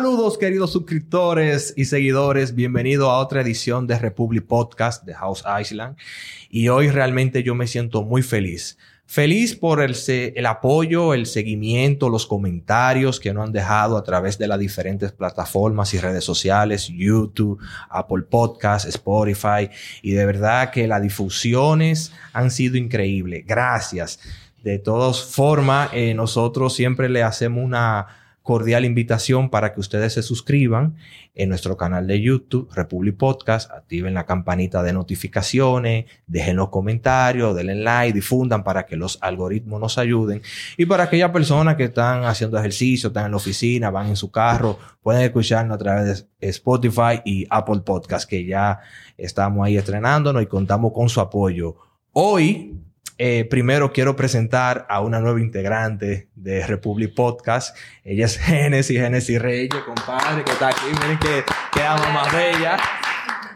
Saludos queridos suscriptores y seguidores, bienvenido a otra edición de Republic Podcast de House Island y hoy realmente yo me siento muy feliz. Feliz por el, el, apoyo, el seguimiento, los comentarios que nos han dejado a través de las diferentes plataformas y redes sociales, YouTube, Apple Podcasts, Spotify, y de verdad que las difusiones han sido increíbles. Gracias. De todas formas, eh, nosotros siempre le hacemos una cordial invitación para que ustedes se suscriban en nuestro canal de YouTube, Republic Podcast, activen la campanita de notificaciones, dejen los comentarios, denle like, difundan para que los algoritmos nos ayuden. Y para aquellas personas que están haciendo ejercicio, están en la oficina, van en su carro, pueden escucharnos a través de Spotify y Apple Podcast, que ya estamos ahí estrenándonos y contamos con su apoyo. Hoy eh, primero quiero presentar a una nueva integrante de Republic Podcast. Ella es Genesis, Genesis Reyes, compadre, que está aquí. Miren que, que ama más bella.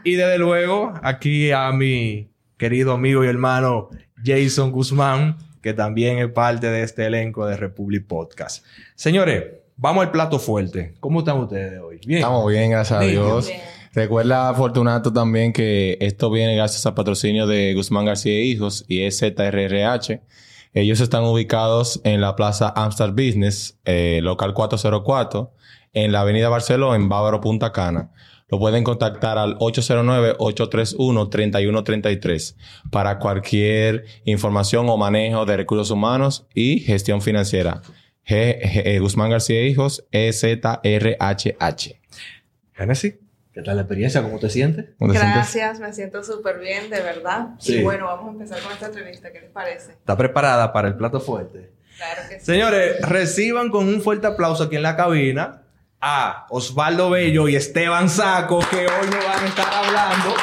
Y desde luego, aquí a mi querido amigo y hermano Jason Guzmán, que también es parte de este elenco de Republic Podcast. Señores, vamos al plato fuerte. ¿Cómo están ustedes hoy? Bien. Estamos bien, gracias a Dios. Recuerda, Fortunato, también que esto viene gracias al patrocinio de Guzmán García e Hijos y ZRRH. Ellos están ubicados en la Plaza Amstar Business, eh, local 404, en la Avenida Barceló, en Bávaro, Punta Cana. Lo pueden contactar al 809-831-3133 para cualquier información o manejo de recursos humanos y gestión financiera. G, Guzmán García e Hijos, EZRHH. Genesis. ¿Qué tal la experiencia? ¿Cómo te sientes? Gracias, me siento súper bien, de verdad. Y bueno, vamos a empezar con esta entrevista. ¿Qué les parece? ¿Está preparada para el plato fuerte? Claro que sí. Señores, reciban con un fuerte aplauso aquí en la cabina a Osvaldo Bello y Esteban Saco, que hoy nos van a estar hablando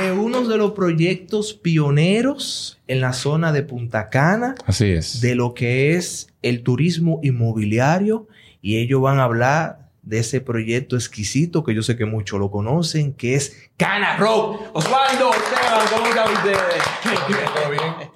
de uno de los proyectos pioneros en la zona de Punta Cana. Así es. De lo que es el turismo inmobiliario. Y ellos van a hablar de ese proyecto exquisito que yo sé que muchos lo conocen, que es Cana Rock. Osvaldo, Esteban, ¿cómo están ustedes? ¿Todo bien?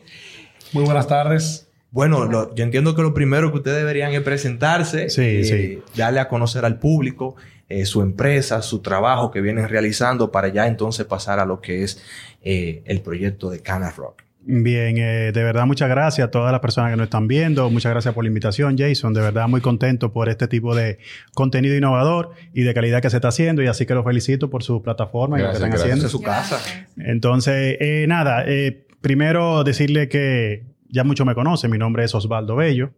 Muy buenas tardes. Bueno, yo entiendo que lo primero que ustedes deberían es presentarse, sí, eh, sí. darle a conocer al público eh, su empresa, su trabajo que vienen realizando para ya entonces pasar a lo que es eh, el proyecto de Cana Rock. Bien, eh, de verdad muchas gracias a todas las personas que nos están viendo. Muchas gracias por la invitación, Jason. De verdad muy contento por este tipo de contenido innovador y de calidad que se está haciendo. Y así que los felicito por su plataforma y lo que están haciendo. su casa. Entonces, eh, nada, eh, primero decirle que ya mucho me conocen. Mi nombre es Osvaldo Bello.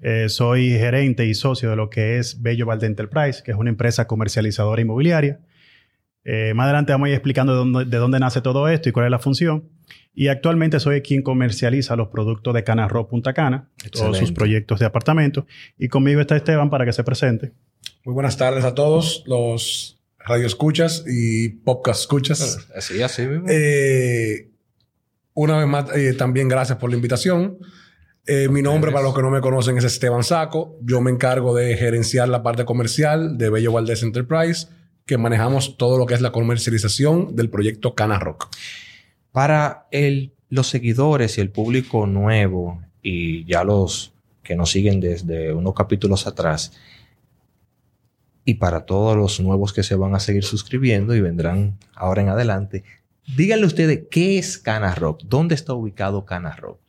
Eh, soy gerente y socio de lo que es Bello Valde Enterprise, que es una empresa comercializadora inmobiliaria. Eh, más adelante vamos a ir explicando de dónde, de dónde nace todo esto y cuál es la función. Y actualmente soy quien comercializa los productos de Cana Rock Punta Cana, Excelente. todos sus proyectos de apartamento. Y conmigo está Esteban para que se presente. Muy buenas tardes a todos los radioescuchas y podcast escuchas. Así, así mismo. Eh, una vez más, eh, también gracias por la invitación. Eh, mi nombre, para los que no me conocen, es Esteban Saco. Yo me encargo de gerenciar la parte comercial de Bello Valdés Enterprise, que manejamos todo lo que es la comercialización del proyecto Cana Rock. Para el, los seguidores y el público nuevo y ya los que nos siguen desde unos capítulos atrás y para todos los nuevos que se van a seguir suscribiendo y vendrán ahora en adelante, díganle ustedes qué es Cana Rock, dónde está ubicado Cana Rock.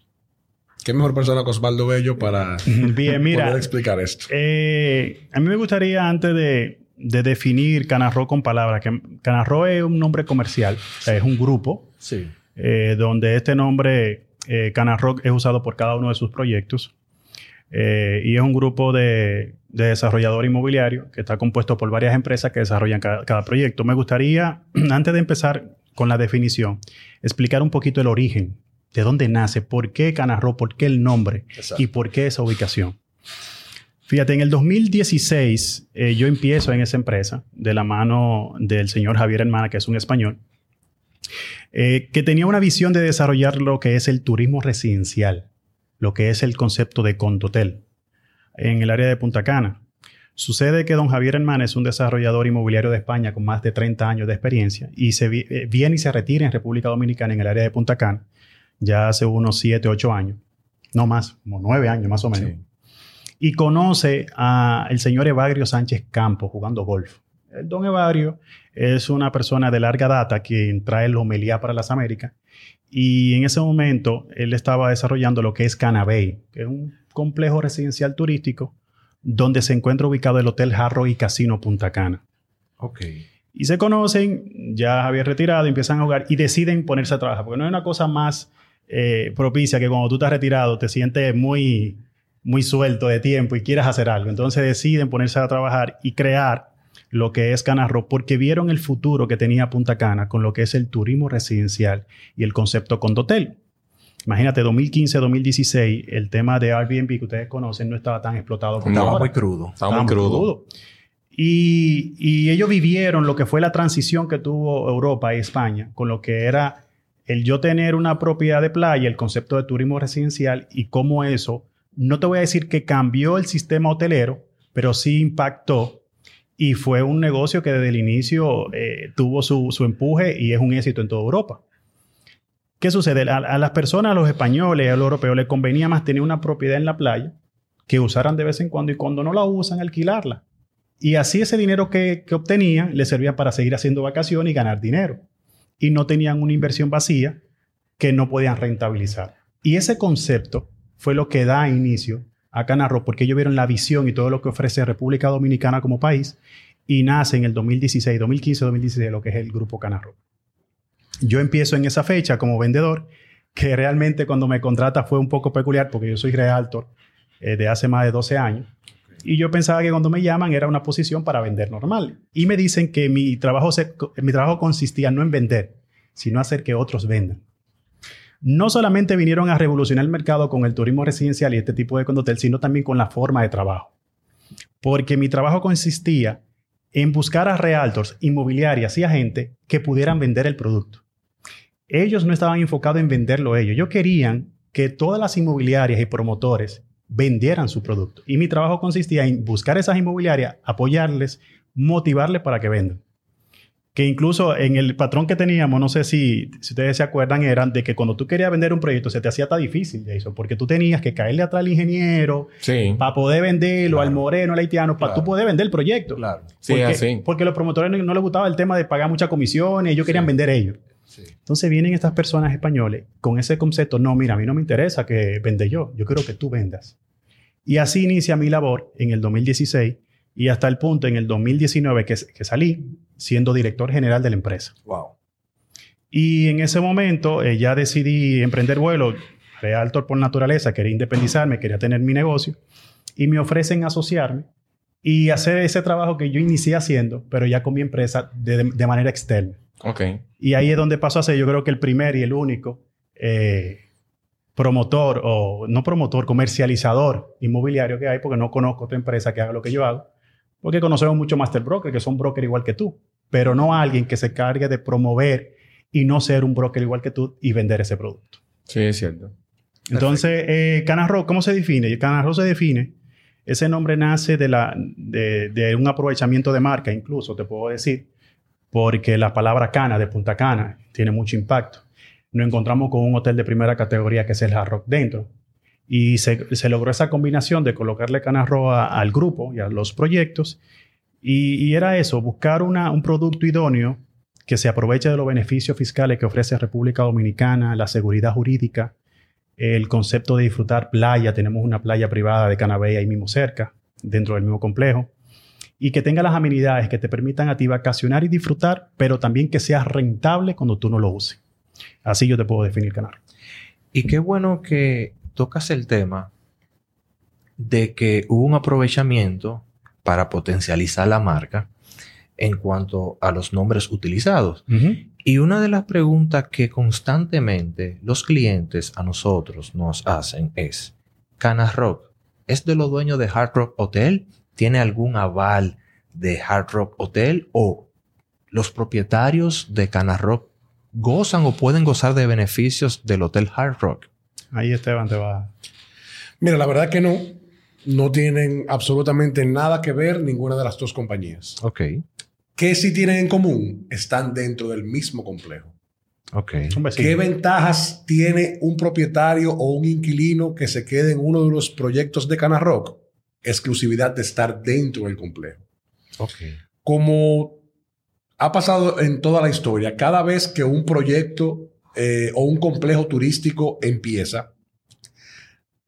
¿Qué mejor persona que Osvaldo Bello para Bien, mira. poder explicar esto? Eh, a mí me gustaría, antes de, de definir Canarro con palabras, que Canarro es un nombre comercial, o sea, es un grupo Sí. eh, donde este nombre eh, es usado por cada uno de sus proyectos. Eh, y es un grupo de, de desarrollador inmobiliario que está compuesto por varias empresas que desarrollan cada, cada proyecto. Me gustaría, antes de empezar con la definición, explicar un poquito el origen, de dónde nace, por qué Canarro, por qué el nombre Exacto. y por qué esa ubicación. Fíjate, en el 2016 eh, yo empiezo en esa empresa de la mano del señor Javier Hermana, que es un español, eh, que tenía una visión de desarrollar lo que es el turismo residencial, lo que es el concepto de condotel en el área de Punta Cana. Sucede que don Javier Hermana es un desarrollador inmobiliario de España con más de 30 años de experiencia y se vi- eh, viene y se retira en República Dominicana en el área de Punta Cana ya hace unos 7, 8 años, no más, como 9 años más o menos. Sí. y conoce al señor Evagrio Sánchez Campos jugando golf. El don Evagrio es una persona de larga data que trae el homelía para las Américas y en ese momento él estaba desarrollando lo que es Canabey, que es un complejo residencial turístico donde se encuentra ubicado el Hotel Jarro y Casino Punta Cana. Ok. Y se conocen, ya había retirado, empiezan a jugar y deciden ponerse a trabajar, porque no hay una cosa más eh, propicia que cuando tú estás retirado te sientes muy, muy suelto de tiempo y quieres hacer algo. Entonces deciden ponerse a trabajar y crear lo que es Canarro porque vieron el futuro que tenía Punta Cana con lo que es el turismo residencial y el concepto condotel. Imagínate, 2015-2016, el tema de Airbnb que ustedes conocen no estaba tan explotado como Estaba muy crudo. Estaba, muy crudo. Y, y, ellos vivieron lo que fue la transición que tuvo Europa y España con lo que era el yo tener una propiedad de playa, el concepto de turismo residencial y cómo eso, no te voy a decir que cambió el sistema hotelero, pero sí impactó y fue un negocio que desde el inicio eh, tuvo su, su, empuje y es un éxito en toda Europa. ¿Qué sucede? A, las personas, a los españoles, a los europeos, les convenía más tener una propiedad en la playa que usaran de vez en cuando y cuando no la usan, alquilarla. Y así ese dinero que, que obtenían les servía para seguir haciendo vacaciones y ganar dinero. Y no tenían una inversión vacía que no podían rentabilizar. Y ese concepto fue lo que da inicio a Canarro porque ellos vieron la visión y todo lo que ofrece República Dominicana como país y nace en el 2016, 2015, 2016 lo que es el grupo Canarro. Yo empiezo en esa fecha como vendedor, que realmente cuando me contrata fue un poco peculiar porque yo soy realtor eh, de hace más de 12 años. Y yo pensaba que cuando me llaman era una posición para vender normal. Y me dicen que mi trabajo, mi trabajo consistía no en vender, sino hacer que otros vendan no solamente vinieron a revolucionar el mercado con el turismo residencial y este tipo de condotel, sino también con la forma de trabajo. Porque mi trabajo consistía en buscar a realtors, inmobiliarias y agentes que pudieran vender el producto. Ellos no estaban enfocados en venderlo ellos. Ellos querían que todas las inmobiliarias y promotores vendieran su producto. Y mi trabajo consistía en buscar esas inmobiliarias, apoyarles, motivarles para que vendan que incluso en el patrón que teníamos, no sé si, si ustedes se acuerdan, eran de que cuando tú querías vender un proyecto se te hacía tan difícil, Jason, porque tú tenías que caerle atrás al ingeniero para poder venderlo, al moreno, al haitiano, para tú poder vender el proyecto. Claro. Sí, porque, así. porque los promotores no, les gustaba el tema de pagar muchas comisiones, ellos querían vender ellos. Entonces vienen estas personas españoles con ese concepto, no, mira, a mí no me interesa que vende yo, yo quiero que tú vendas. Y así inicia mi labor en el 2016 y hasta el punto en el 2019 que, que salí siendo director general de la empresa. Wow. Y en ese momento eh, ya decidí emprender vuelo. Realtor por naturaleza, quería independizarme, quería tener mi negocio. Y me ofrecen asociarme y hacer ese trabajo que yo inicié haciendo, pero ya con mi empresa de, de manera externa. Ok. Y ahí es donde paso a ser, yo creo que el primer y el único eh, promotor, o no promotor, comercializador inmobiliario que hay, porque no conozco otra empresa que haga lo que yo hago. Porque conocemos mucho master broker que son broker igual que tú, pero no alguien que se cargue de promover y no ser un broker igual que tú y vender ese producto. Sí, es cierto. Entonces, eh, Canarro, ¿cómo se define? Canarro se define, ese nombre nace de, la, de, un aprovechamiento de marca, incluso te puedo decir, porque la palabra cana de Punta Cana tiene mucho impacto. Nos encontramos con un hotel de primera categoría que es el Hard Rock dentro. Y se, logró esa combinación de colocarle Canarroa al grupo y a los proyectos. Y, era eso, buscar un producto idóneo que se aproveche de los beneficios fiscales que ofrece República Dominicana, la seguridad jurídica, el concepto de disfrutar playa. Tenemos una playa privada de Canabey ahí mismo cerca, dentro del mismo complejo. Y que tenga las amenidades que te permitan a ti vacacionar y disfrutar, pero también que sea rentable cuando tú no lo uses. Así yo te puedo definir Canarro. Y qué bueno que tocas el tema de que hubo un aprovechamiento para potencializar la marca en cuanto a los nombres utilizados. Y una de las preguntas que constantemente los clientes a nosotros nos hacen es, ¿Cana Rock es de los dueños de Hard Rock Hotel? ¿Tiene algún aval de Hard Rock Hotel? ¿O los propietarios de Cana Rock gozan o pueden gozar de beneficios del Hotel Hard Rock? Ahí Esteban te va. Mira, la verdad que no. No tienen absolutamente nada que ver ninguna de las dos compañías. Ok. ¿Qué sí tienen en común? Están dentro del mismo complejo. Ok. ¿Qué ventajas tiene un propietario o un inquilino que se quede en uno de los proyectos de Cana Rock? exclusividad de estar dentro del complejo. Como ha pasado en toda la historia, cada vez que un proyecto eh, o un complejo turístico empieza,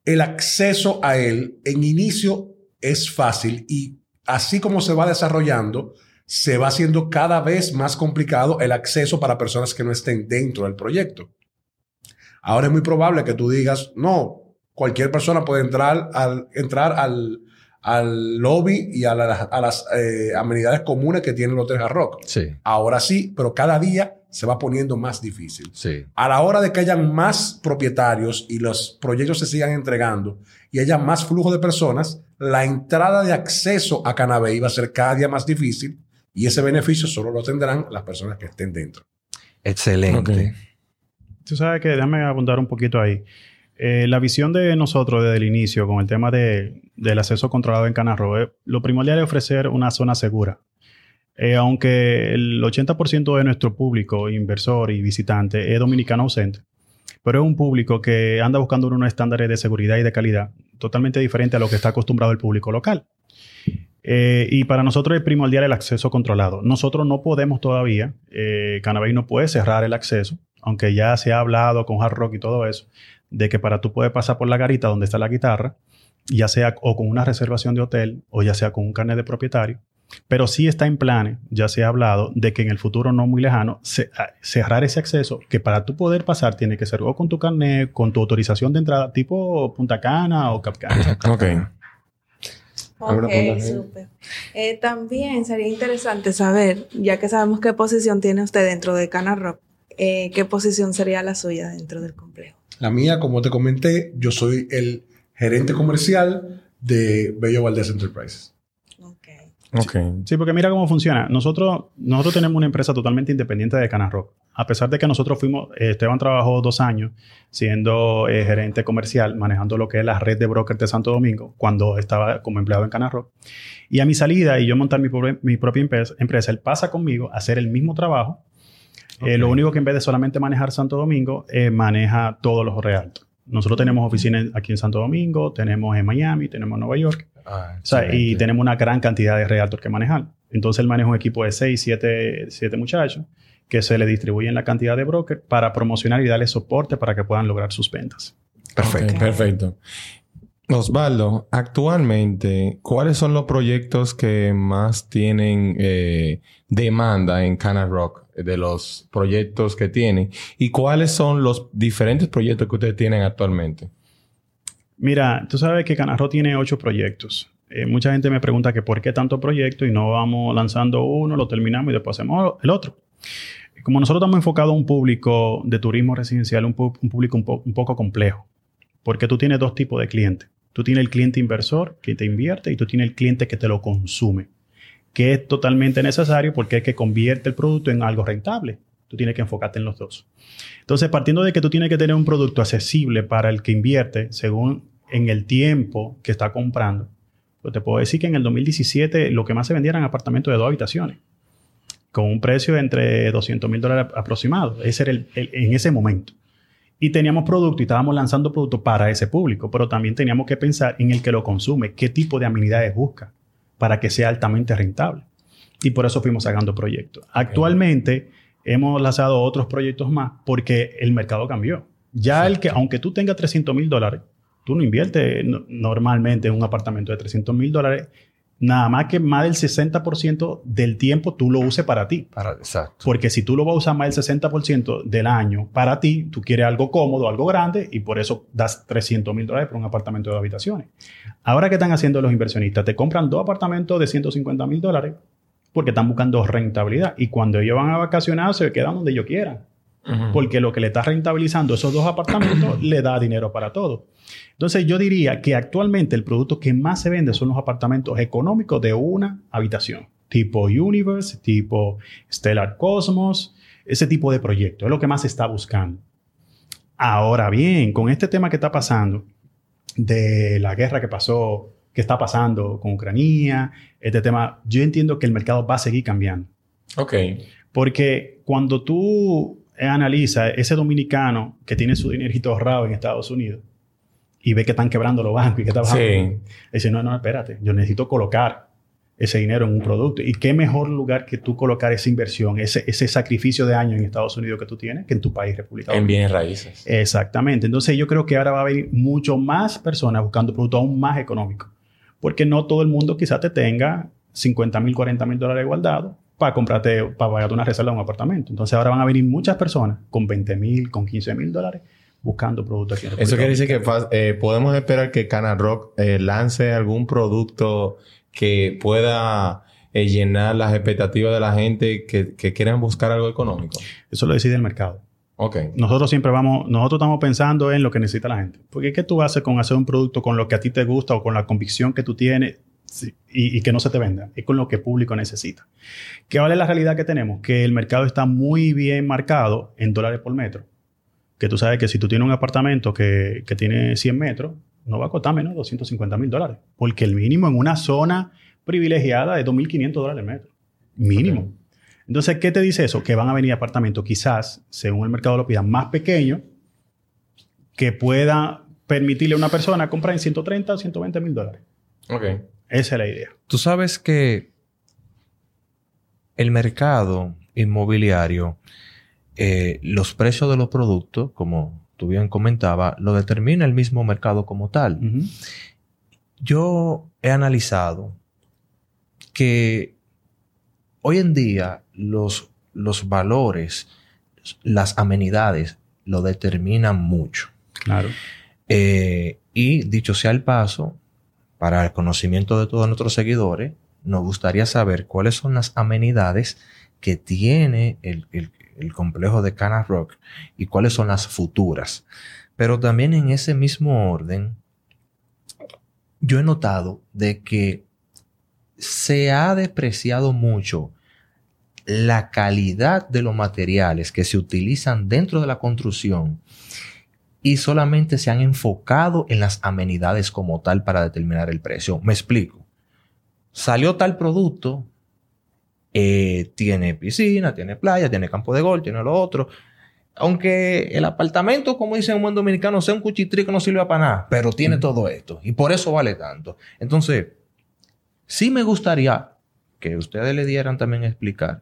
el acceso a él en inicio es fácil y así como se va desarrollando, se va haciendo cada vez más complicado el acceso para personas que no estén dentro del proyecto. Ahora es muy probable que tú digas, no, cualquier persona puede entrar al, entrar al, al lobby y a, las eh, amenidades comunes que tiene el Hotel Hard Rock. Sí. Ahora sí, pero cada día se va poniendo más difícil. Sí. A la hora de que hayan más propietarios y los proyectos se sigan entregando y haya más flujo de personas, la entrada de acceso a Canabey va a ser cada día más difícil y ese beneficio solo lo tendrán las personas que estén dentro. Excelente. Tú sabes que déjame apuntar un poquito ahí. Eh, la visión de nosotros desde el inicio con el tema de, del acceso controlado en Canarro, lo primordial es ofrecer una zona segura. Eh, aunque el 80% de nuestro público, inversor y visitante, es dominicano ausente, pero es un público que anda buscando unos estándares de seguridad y de calidad totalmente diferente a lo que está acostumbrado el público local. Eh, y para nosotros es primordial el acceso controlado. Nosotros no podemos todavía, eh, no puede cerrar el acceso, aunque ya se ha hablado con Hard Rock y todo eso, de que para tú puedes pasar por la garita donde está la guitarra, ya sea o con una reservación de hotel o ya sea con un carnet de propietario, pero sí está en planes, ya se ha hablado, de que en el futuro no muy lejano, cerrar ese acceso, que para tú poder pasar tiene que ser o con tu carnet, con tu autorización de entrada, tipo Punta Cana o Capcana. ok. Ok, súper. Eh, también sería interesante saber, ya que sabemos qué posición tiene usted dentro de Cana Rock, eh, qué posición sería la suya dentro del complejo. La mía, como te comenté, yo soy el gerente comercial de Bello Valdez Enterprises. Sí, porque mira cómo funciona. Nosotros, nosotros tenemos una empresa totalmente independiente de Cana Rock. A pesar de que nosotros fuimos, eh, Esteban trabajó dos años siendo eh, gerente comercial, manejando lo que es la red de brokers de Santo Domingo, cuando estaba como empleado en Cana Rock. Y a mi salida y yo montar mi, mi propia empresa, él pasa conmigo a hacer el mismo trabajo. Eh, lo único que en vez de solamente manejar Santo Domingo, maneja todos los realtos. Nosotros tenemos oficinas aquí en Santo Domingo, tenemos en Miami, tenemos en Nueva York. Ah, y tenemos una gran cantidad de realtors que manejar. Entonces él maneja un equipo de 6, 7, siete muchachos que se le distribuyen la cantidad de brokers para promocionar y darle soporte para que puedan lograr sus ventas. Perfecto. perfecto. Osvaldo, actualmente, ¿cuáles son los proyectos que más tienen eh, demanda en Cana Rock de los proyectos que tienen? ¿Y cuáles son los diferentes proyectos que ustedes tienen actualmente? Mira, tú sabes que Canarro tiene ocho proyectos. Eh, mucha gente me pregunta que por qué tanto proyecto y no vamos lanzando uno, lo terminamos y después hacemos el otro. Como nosotros estamos enfocados a un público de turismo residencial, un, público un, poco complejo, porque tú tienes dos tipos de clientes. Tú tienes el cliente inversor que te invierte y tú tienes el cliente que te lo consume, que es totalmente necesario porque es que convierte el producto en algo rentable. Tú tienes que enfocarte en los dos. Entonces, partiendo de que tú tienes que tener un producto accesible para el que invierte, según en el tiempo que está comprando, pues te puedo decir que en el 2017 lo que más se vendía eran apartamentos de dos habitaciones, con un precio de entre 200 mil dólares aproximado. Ese era el, en ese momento. Y teníamos producto y estábamos lanzando producto para ese público, pero también teníamos que pensar en el que lo consume, qué tipo de amenidades busca para que sea altamente rentable. Y por eso fuimos sacando proyectos. Actualmente hemos lanzado otros proyectos más porque el mercado cambió. Ya el que, aunque tú tengas 300 mil dólares, tú no inviertes normalmente en un apartamento de 300 mil dólares, nada más que más del 60% del tiempo tú lo uses para ti. Para, exacto. Porque si tú lo vas a usar más del 60% del año para ti, tú quieres algo cómodo, algo grande, y por eso das 300 mil dólares por un apartamento de habitaciones. Ahora, ¿qué están haciendo los inversionistas? Te compran dos apartamentos de 150 mil dólares porque están buscando rentabilidad. Y cuando ellos van a vacacionar, se quedan donde ellos quieran. Porque lo que le está rentabilizando esos dos apartamentos le da dinero para todo. Entonces, yo diría que actualmente el producto que más se vende son los apartamentos económicos de una habitación, tipo Universe, tipo Stellar Cosmos, ese tipo de proyecto. Es lo que más se está buscando. Ahora bien, con este tema que está pasando, de la guerra que pasó que está pasando con Ucrania, este tema, yo entiendo que el mercado va a seguir cambiando. Ok. Porque cuando tú analizas ese dominicano que tiene su dinerito ahorrado en Estados Unidos y ve que están quebrando los bancos y que está bajando. Sí. Dice, no, no, espérate, yo necesito colocar ese dinero en un producto. ¿Y qué mejor lugar que tú colocar esa inversión, ese, ese sacrificio de años en Estados Unidos que tú tienes, que en tu país, República En bienes raíces. Exactamente. Entonces yo creo que ahora va a haber mucho más personas buscando productos aún más económicos. Porque no todo el mundo quizás te tenga 50 mil, 40 mil dólares guardados para comprarte, para pagarte una reserva de un apartamento. Entonces ahora van a venir muchas personas con 20 mil, con 15 mil dólares buscando productos aquí Eso quiere decir que eh, podemos esperar que Cana Rock eh, lance algún producto que pueda eh, llenar las expectativas de la gente que, que quieran buscar algo económico. Eso lo decide el mercado. Ok. Nosotros siempre vamos, nosotros estamos pensando en lo que necesita la gente. Porque ¿qué tú haces con hacer un producto con lo que a ti te gusta o con la convicción que tú tienes y, y, que no se te venda? Es con lo que el público necesita. ¿Qué vale la realidad que tenemos? Que el mercado está muy bien marcado en dólares por metro que tú sabes que si tú tienes un apartamento que, que tiene 100 metros, no va a costar menos de 250 mil dólares. Porque el mínimo en una zona privilegiada es 2.500 dólares el metro. Mínimo. Entonces, ¿qué te dice eso? Que van a venir apartamentos quizás, según el mercado lo pida, más pequeños, que pueda permitirle a una persona comprar en 130 o 120 mil dólares. Ok. Esa es la idea. Tú sabes que el mercado inmobiliario eh, los precios de los productos, como tú bien comentaba, lo determina el mismo mercado como tal. Yo he analizado que hoy en día los, los valores, las amenidades, lo determinan mucho. Claro. Eh, y dicho sea el paso, para el conocimiento de todos nuestros seguidores, nos gustaría saber cuáles son las amenidades que tiene el, complejo de Cana Rock y cuáles son las futuras. Pero también en ese mismo orden, yo he notado de que se ha despreciado mucho la calidad de los materiales que se utilizan dentro de la construcción y solamente se han enfocado en las amenidades como tal para determinar el precio. Me explico. Salió tal producto, eh, tiene piscina, tiene playa, tiene campo de golf, tiene lo otro. Aunque el apartamento, como dice un buen dominicano, sea un cuchitrí que no sirve para nada, pero tiene todo esto y por eso vale tanto. Entonces, sí me gustaría que ustedes le dieran también a explicar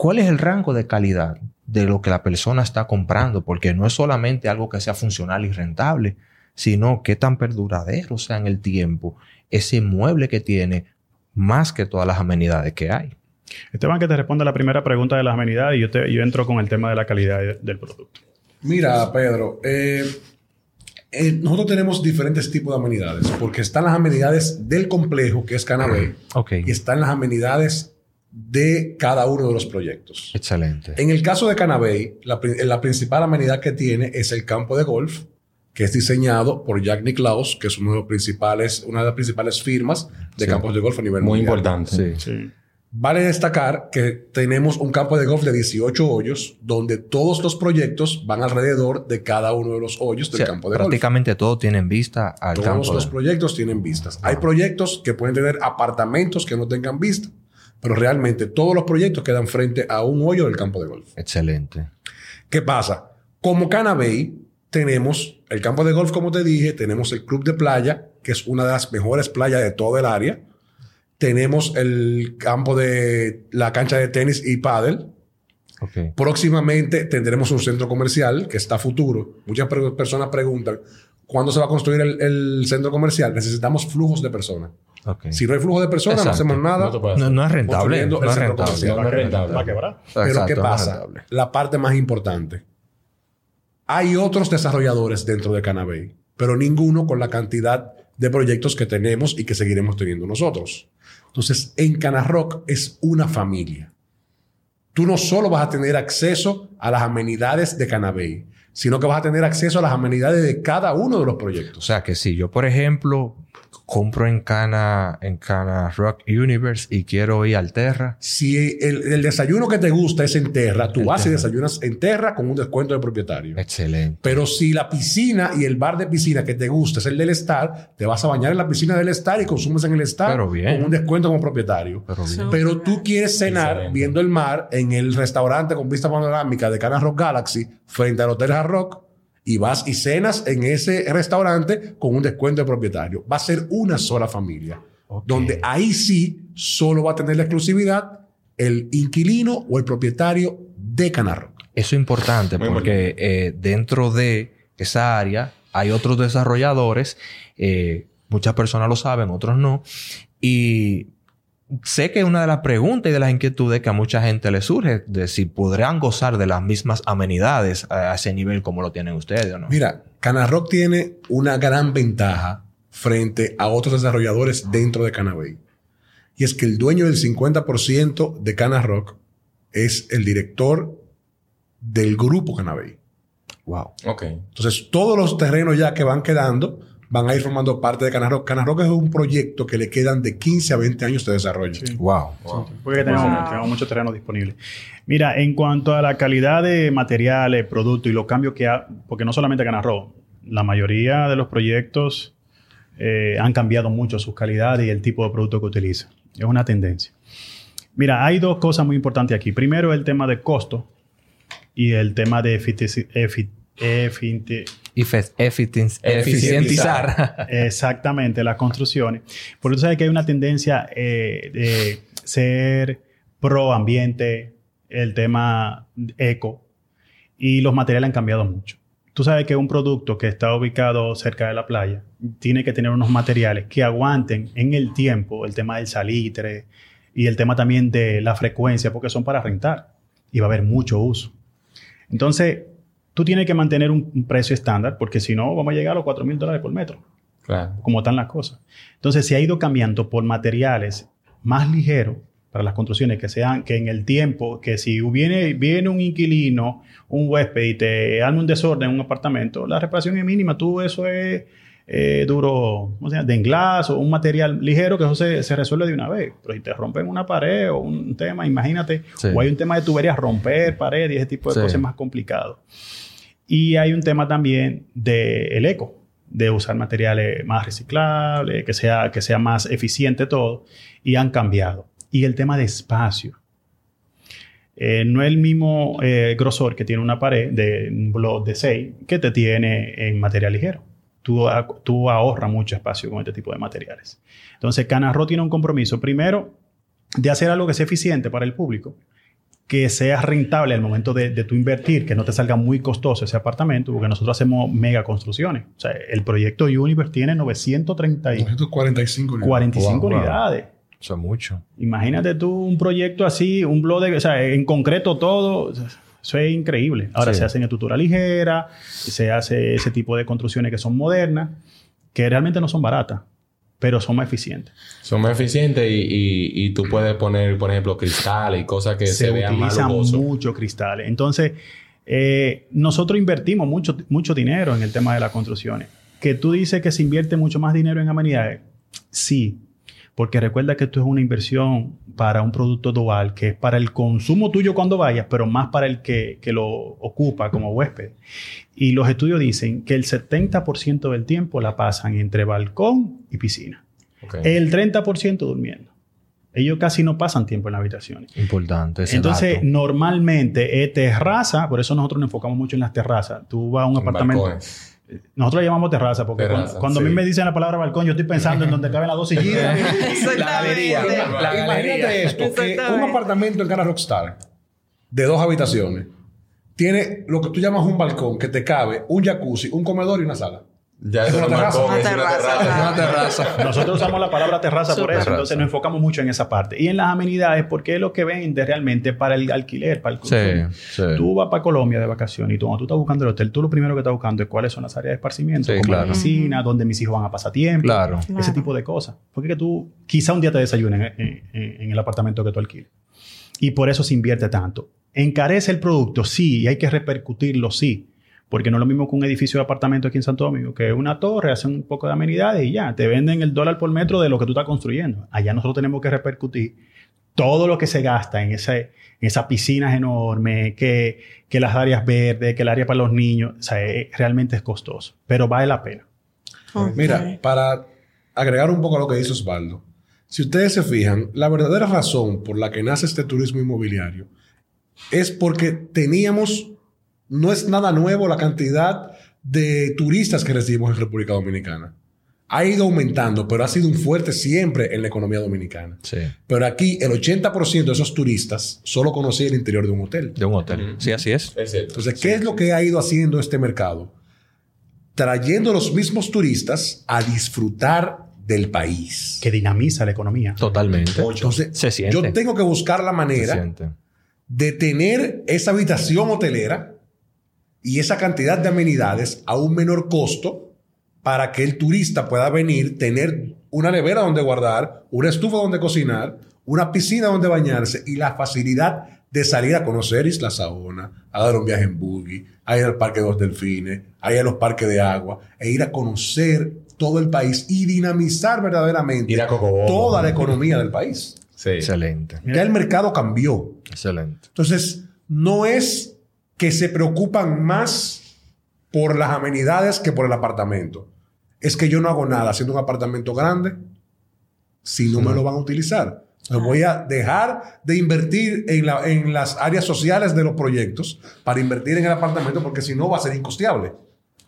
cuál es el rango de calidad de lo que la persona está comprando, porque no es solamente algo que sea funcional y rentable, sino qué tan perduradero sea en el tiempo ese mueble que tiene más que todas las amenidades que hay. Esteban, que te responda la primera pregunta de las amenidades y yo, te, yo entro con el tema de la calidad del producto. Mira, Pedro, eh, eh, nosotros tenemos diferentes tipos de amenidades, porque están las amenidades del complejo, que es Canabé, okay. y están las amenidades de cada uno de los proyectos. Excelente. En el caso de Canabé, la, la principal amenidad que tiene es el campo de golf, que es diseñado por Jack Nicklaus, que es uno de los principales, una de las principales firmas de campos de golf a nivel Muy mundial. importante. Sí. Vale destacar que tenemos un campo de golf de 18 hoyos, donde todos los proyectos van alrededor de cada uno de los hoyos del O sea, campo de prácticamente todos tienen vista al golf. campo. Todos los de- proyectos tienen vistas. Hay proyectos que pueden tener apartamentos que no tengan vista, pero realmente todos los proyectos quedan frente a un hoyo del campo de golf. Excelente. ¿Qué pasa? Como Canabay, tenemos el campo de golf, como te dije, tenemos el club de playa, que es una de las mejores playas de todo el área. Tenemos el campo de la cancha de tenis y pádel. Próximamente tendremos un centro comercial que está futuro. Muchas personas preguntan, ¿cuándo se va a construir el, el centro comercial? Necesitamos flujos de personas. Si no hay flujo de personas, no hacemos nada. No es rentable. No el es rentable. No es rentable. Va a quebrar. Pero Exacto, ¿qué pasa? La parte más importante. Hay otros desarrolladores dentro de Canabay, pero ninguno con la cantidad de proyectos que tenemos y que seguiremos teniendo nosotros. Entonces, en Canarrock es una familia. Tú no solo vas a tener acceso a las amenidades de Canabay, sino que vas a tener acceso a las amenidades de cada uno de los O proyectos. sea que si yo, por ejemplo, compro en Cana, en Cana Rock Universe y quiero ir al Terra, Si el, el desayuno que te gusta es en Terra, tú vas y desayunas en Terra con un descuento de propietario. excelente. Pero si la piscina y el bar de piscina que te gusta es el del Star, te vas a bañar en la piscina del Star y consumes en el Star Pero bien. con un descuento como propietario. Pero bien. Pero tú quieres cenar Excelente. viendo el mar en el restaurante con vista panorámica de Cana Rock Galaxy frente al Hotel Hard Rock y vas y cenas en ese restaurante con un descuento de propietario. Va a ser una sola familia, donde ahí sí solo va a tener la exclusividad el inquilino o el propietario de Canarro. Eso es importante porque eh, dentro de esa área hay otros desarrolladores, eh, muchas personas lo saben, otros no, y sé que una de las preguntas y de las inquietudes que a mucha gente le surge de si podrán gozar de las mismas amenidades a ese nivel como lo tienen ustedes o no. Mira, Canarrock tiene una gran ventaja frente a otros desarrolladores dentro de Canabay. Y es que el dueño del 50% de Canarrock es el director del grupo Canabay. Wow. Ok. Entonces, todos los terrenos ya que van quedando van a ir formando parte de Canarrock. Canarrock es un proyecto que le quedan de 15 a 20 años de desarrollo. Wow. porque tenemos, tenemos mucho terreno disponible. Mira, en cuanto a la calidad de materiales, productos y los cambios que ha, porque no solamente Canarrock, la mayoría de los proyectos eh, han cambiado mucho sus calidades y el tipo de producto que utilizan. Es una tendencia. Mira, hay dos cosas muy importantes aquí. Primero, el tema de costo y el tema de eficientizar. Exactamente, las construcciones. Por eso sabes que hay una tendencia eh, de ser pro ambiente, el tema eco, y los materiales han cambiado mucho. Tú sabes que un producto que está ubicado cerca de la playa tiene que tener unos materiales que aguanten en el tiempo el tema del salitre y el tema también de la frecuencia, porque son para rentar y va a haber mucho uso. Entonces, tú tienes que mantener un, precio estándar, porque si no, vamos a llegar a los 4 mil dólares por metro. Claro. Como están las cosas. Entonces, se ha ido cambiando por materiales más ligeros para las construcciones que sean, que en el tiempo, que si viene, viene un inquilino, un huésped y te arma un desorden en un apartamento, la reparación es mínima, tú eso es eh, duro, ¿cómo se llama? De englas o un material ligero que eso se, resuelve de una vez. Pero si te rompen una pared o un tema, imagínate, o hay un tema de tuberías, romper pared y ese tipo de cosas más complicado. Y hay un tema también del eco, de usar materiales más reciclables, que sea, que sea más eficiente todo, y han cambiado y el tema de espacio. Eh, no es el mismo eh, grosor que tiene una pared de un blog de 6 que te tiene en material ligero. Tú, tú ahorras mucho espacio con este tipo de materiales. Entonces, Canarro tiene un compromiso, primero, de hacer algo que sea eficiente para el público, que sea rentable al momento de, de tu invertir, que no te salga muy costoso ese apartamento, porque nosotros hacemos mega construcciones. O sea, el proyecto Universe tiene 930 945 unidades. 45 unidades. Eso es mucho. Imagínate tú un proyecto así, un blog de, o sea, en concreto todo. Eso es increíble. Ahora se hace en estructura ligera, se hace ese tipo de construcciones que son modernas, que realmente no son baratas, pero son más eficientes. Son más eficientes y, tú puedes poner, por ejemplo, cristales y cosas que se, vean más utilizan mucho cristales. Entonces, eh, nosotros invertimos mucho, mucho dinero en el tema de las construcciones. Que tú dices que se invierte mucho más dinero en amenidades. Sí, porque recuerda que esto es una inversión para un producto dual, que es para el consumo tuyo cuando vayas, pero más para el que, lo ocupa como huésped. Y los estudios dicen que el 70% del tiempo la pasan entre balcón y piscina. El 30% durmiendo. Ellos casi no pasan tiempo en la habitación. Importante. Entonces, normalmente es terraza, por eso nosotros nos enfocamos mucho en las terrazas. Tú vas a un apartamento. Nosotros le llamamos terraza porque cuando, a mí me dicen la palabra balcón, yo estoy pensando en donde caben las dos sillitas. la galería. La galería. Imagínate esto, que un apartamento en Cana Rockstar de dos habitaciones tiene lo que tú llamas un balcón que te cabe un jacuzzi, un comedor y una sala. Ya es, una, terraza. Una terraza. Nosotros usamos la palabra terraza por eso, entonces nos enfocamos mucho en esa parte. Y en las amenidades, porque es lo que vende realmente para el alquiler, para el consumo. Sí, Tú vas para Colombia de vacaciones y tú, cuando tú estás buscando el hotel, tú lo primero que estás buscando es cuáles son las áreas de esparcimiento, como la piscina, donde mis hijos van a pasar tiempo, claro. ese tipo de cosas. Porque que tú quizá un día te desayunes en, en el apartamento que tú alquiles. Y por eso se invierte tanto. ¿Encarece el producto? Sí, y hay que repercutirlo, sí. Porque no es lo mismo que un edificio de apartamento aquí en Santo Domingo, que es una torre, hacen un poco de amenidades y ya, te venden el dólar por metro de lo que tú estás construyendo. Allá nosotros tenemos que repercutir todo lo que se gasta en, ese, en esas piscinas enormes, que, que las áreas verdes, que el área para los niños, o sea, realmente es costoso, pero vale la pena. Mira, para agregar un poco a lo que dice Osvaldo, si ustedes se fijan, la verdadera razón por la que nace este turismo inmobiliario es porque teníamos no es nada nuevo la cantidad de turistas que recibimos en República Dominicana. Ha ido aumentando, pero ha sido un fuerte siempre en la economía dominicana. Sí. Pero aquí el 80% de esos turistas solo conocía el interior de un hotel. De un hotel. Sí, así es. Entonces, ¿qué es lo que ha ido haciendo este mercado? Trayendo a los mismos turistas a disfrutar del país. Que dinamiza la economía. Totalmente. Entonces, Se siente. yo tengo que buscar la manera de tener esa habitación hotelera y esa cantidad de amenidades a un menor costo para que el turista pueda venir, tener una nevera donde guardar, una estufa donde cocinar, una piscina donde bañarse y la facilidad de salir a conocer Isla Saona, a dar un viaje en buggy, a ir al Parque de los Delfines, a ir a los parques de agua, e ir a conocer todo el país y dinamizar verdaderamente toda la economía del país. Sí. Excelente. Ya el mercado cambió. Excelente. Entonces, no es que se preocupan más por las amenidades que por el apartamento. Es que yo no hago nada haciendo un apartamento grande si no me lo van a utilizar. Voy a dejar de invertir en, la- en las áreas sociales de los proyectos para invertir en el apartamento porque si no va a ser incosteable.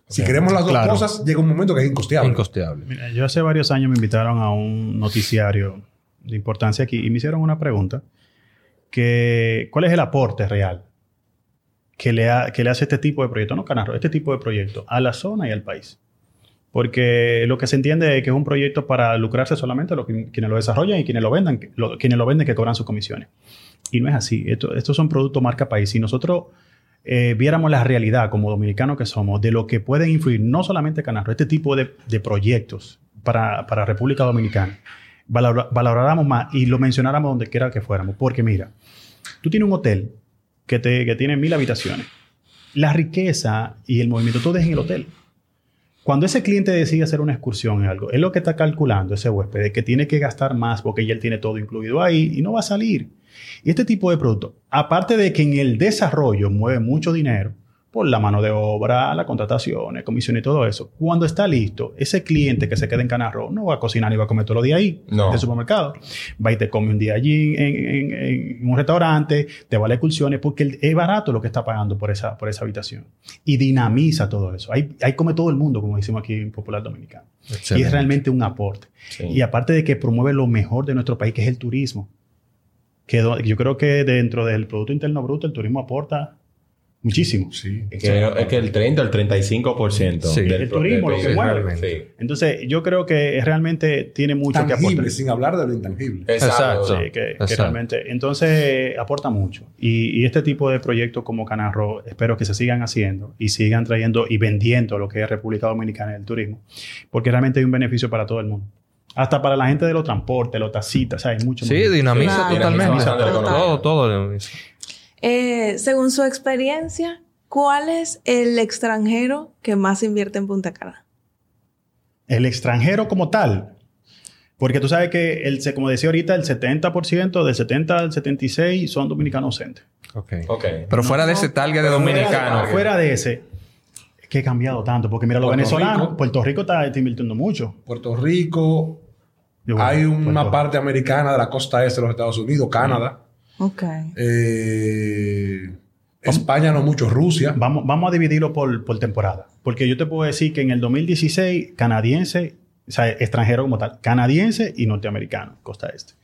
Si queremos las dos Claro. cosas, llega un momento que es incosteable. Incosteable. Mira, yo hace varios años me invitaron a un noticiario de importancia aquí y me hicieron una pregunta que ¿cuál es el aporte real que le, que le hace este tipo de proyecto, no Canarro, este tipo de proyecto a la zona y al país? Porque lo que se entiende es que es un proyecto para lucrarse solamente los quienes lo desarrollan y quienes lo vendan, quienes lo venden que cobran sus comisiones. Y no es así. Esto- estos son productos marca país. Si nosotros eh, viéramos la realidad como dominicanos que somos de lo que pueden influir no solamente Canarro, este tipo de, proyectos para, República Dominicana, valora- valoráramos más y lo mencionáramos donde quiera que fuéramos. Porque mira, tú tienes un hotel que, te, que tiene mil habitaciones. La riqueza y el movimiento todo es en el hotel. Cuando ese cliente decide hacer una excursión en algo, es lo que está calculando ese huésped, que tiene que gastar más porque ya él tiene todo incluido ahí y no va a salir. Y este tipo de producto, aparte de que en el desarrollo mueve mucho dinero por la mano de obra, las contrataciones, comisiones y todo eso, cuando está listo, ese cliente que se queda en Canarro no va a cocinar ni va a comer todos los días ahí, No. en el supermercado. Va y te come un día allí en, en- en un restaurante, te va a las excursiones, porque es barato lo que está pagando por esa, por esa habitación. Y dinamiza todo eso. Ahí, ahí come todo el mundo, como decimos aquí en Popular Dominicano. Y Excelente. es realmente un aporte. Sí. Y aparte de que promueve lo mejor de nuestro país, que es el turismo. Que yo creo que dentro del Producto Interno Bruto el turismo aporta muchísimo. Sí. Es que, es que el 30 o el 35% Sí. del El turismo, lo que mueve. Sí. Entonces, yo creo que realmente tiene mucho que aportar. Sin hablar de lo intangible. Exacto. Sí, que, que Exacto. realmente. Entonces, aporta mucho. Y, y este tipo de proyectos como Canarro, espero que se sigan haciendo y sigan trayendo y vendiendo lo que es República Dominicana el turismo, porque realmente hay un beneficio para todo el mundo. Hasta para la gente de los transportes, los tacitas, o sea, hay mucho. Sí, más. dinamiza Claro. totalmente. Economía. Todo, todo. dinamiza. Eh, según su experiencia, ¿cuál es el extranjero que más invierte en Punta Cana? El extranjero como tal. Porque tú sabes que, el, como decía ahorita, el 70%, del 70 al 76 son dominicanos ausentes. Ok. Ok. Pero fuera de ese target de Pero fuera de- dominicano. Fuera de ese, que he cambiado tanto. Porque mira, los Puerto venezolanos, Rico. Puerto Rico está, está invirtiendo mucho. Puerto Rico, Yo, bueno, hay una Puerto- parte americana de la costa este de los Estados Unidos, Canadá. Ok. Eh, España no mucho, Rusia. Vamos, vamos a dividirlo por, por temporada. Porque yo te puedo decir que en el 2016, canadiense, o sea, extranjero como tal, canadiense y norteamericano, costa este.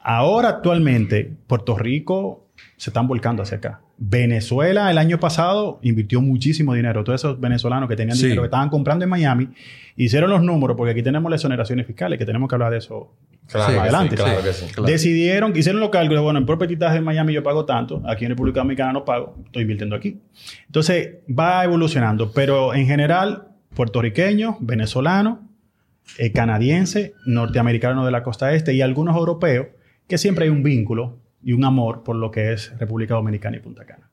Ahora, actualmente, Puerto Rico se están volcando hacia acá. Venezuela, el año pasado, invirtió muchísimo dinero. Todos esos venezolanos que tenían Sí. dinero, que estaban comprando en Miami, hicieron los números, porque aquí tenemos las exoneraciones fiscales, que tenemos que hablar de eso Claro Sí, que adelante, sí, claro sí. que sí. Claro. Decidieron, hicieron los cálculos, bueno, en propietaje en Miami yo pago tanto, aquí en República Dominicana no pago, estoy invirtiendo aquí. Entonces va evolucionando, pero en general, puertorriqueño, venezolano, eh, canadiense, norteamericano de la costa este y algunos europeos, que siempre hay un vínculo y un amor por lo que es República Dominicana y Punta Cana.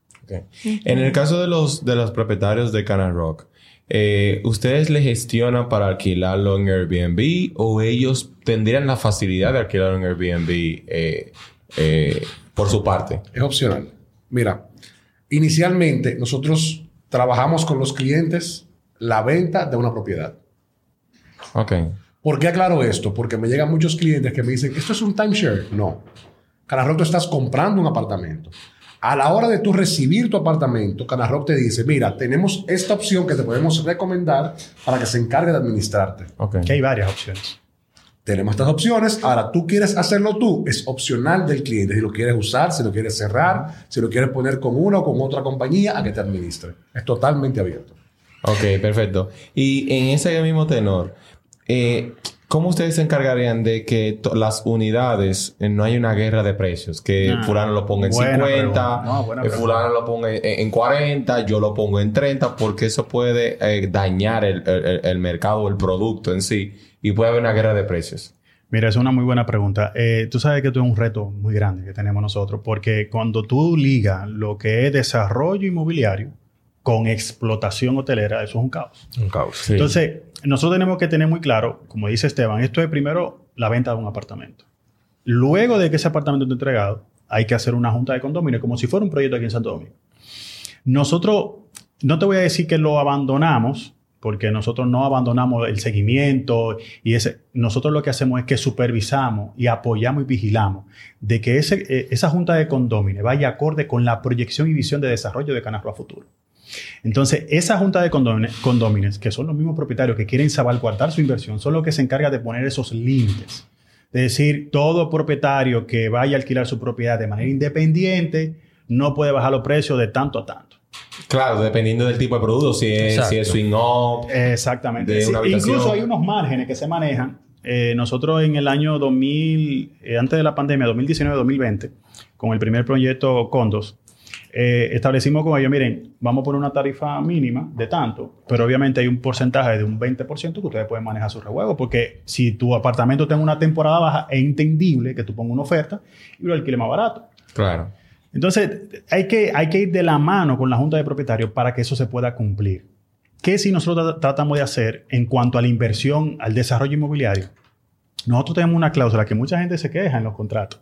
En el caso de los, de los propietarios de Cana Rock, eh, ¿ustedes le gestionan para alquilarlo en Airbnb o ellos tendrían la facilidad de alquilarlo en Airbnb eh, eh, por su parte? Es opcional. Mira, inicialmente nosotros trabajamos con los clientes la venta de una propiedad. Ok. ¿Por qué aclaro esto? Porque me llegan muchos clientes que me dicen, ¿esto es un timeshare? No. Canarro, tú estás comprando un apartamento. A la hora de tú recibir tu apartamento, Canarrock te dice, mira, tenemos esta opción que te podemos recomendar para que se encargue de administrarte. Okay. Que hay varias opciones. Tenemos estas opciones. Ahora, tú quieres hacerlo tú. Es opcional del cliente. Si lo quieres usar, si lo quieres cerrar, si lo quieres poner con una o con otra compañía a que te administre. Es totalmente abierto. Ok, perfecto. Y en ese mismo tenor, eh, ¿Cómo ustedes se encargarían de que las unidades eh, no haya una guerra de precios? Que ah, fulano lo ponga en 50, no, eh, fulano lo ponga en, 40, yo lo pongo en 30, porque eso puede eh, dañar el, el, mercado, el producto en sí, y puede haber una guerra de precios. Mira, es una muy buena pregunta. tú sabes que esto es un reto muy grande que tenemos nosotros, porque cuando tú ligas lo que es desarrollo inmobiliario con explotación hotelera, eso es un caos. Un caos. Entonces, nosotros tenemos que tener muy claro, como dice Esteban, esto es primero la venta de un apartamento. Luego de que ese apartamento esté entregado, hay que hacer una junta de condominio, como si fuera un proyecto aquí en Santo Domingo. Nosotros, no te voy a decir que lo abandonamos, porque nosotros no abandonamos el seguimiento y ese, nosotros lo que hacemos es que supervisamos y apoyamos y vigilamos de que eh, esa junta de condominio vaya acorde con la proyección y visión de desarrollo de Canarro a futuro. Entonces, esa junta de condóminos, que son los mismos propietarios que quieren salvaguardar su inversión, son los que se encargan de poner esos límites. Es decir, todo propietario que vaya a alquilar su propiedad de manera independiente no puede bajar los precios de tanto a tanto. Claro, dependiendo del tipo de producto, si es, si es swing up. Exactamente. incluso hay unos márgenes que se manejan. Eh, nosotros en el año 2000, eh, antes de la pandemia, 2019-2020, con el primer proyecto Condos, eh, establecimos con ellos, miren, vamos a poner una tarifa mínima de tanto, pero obviamente hay un porcentaje de un 20% que ustedes pueden manejar su rejuego, porque si tu apartamento tiene una temporada baja, es entendible que tú pongas una oferta y lo alquiles más barato. Claro. Entonces, hay que, hay que ir de la mano con la Junta de Propietarios para que eso se pueda cumplir. ¿Qué si nosotros tratamos de hacer en cuanto a la inversión, al desarrollo inmobiliario? Nosotros tenemos una cláusula que mucha gente se queja en los contratos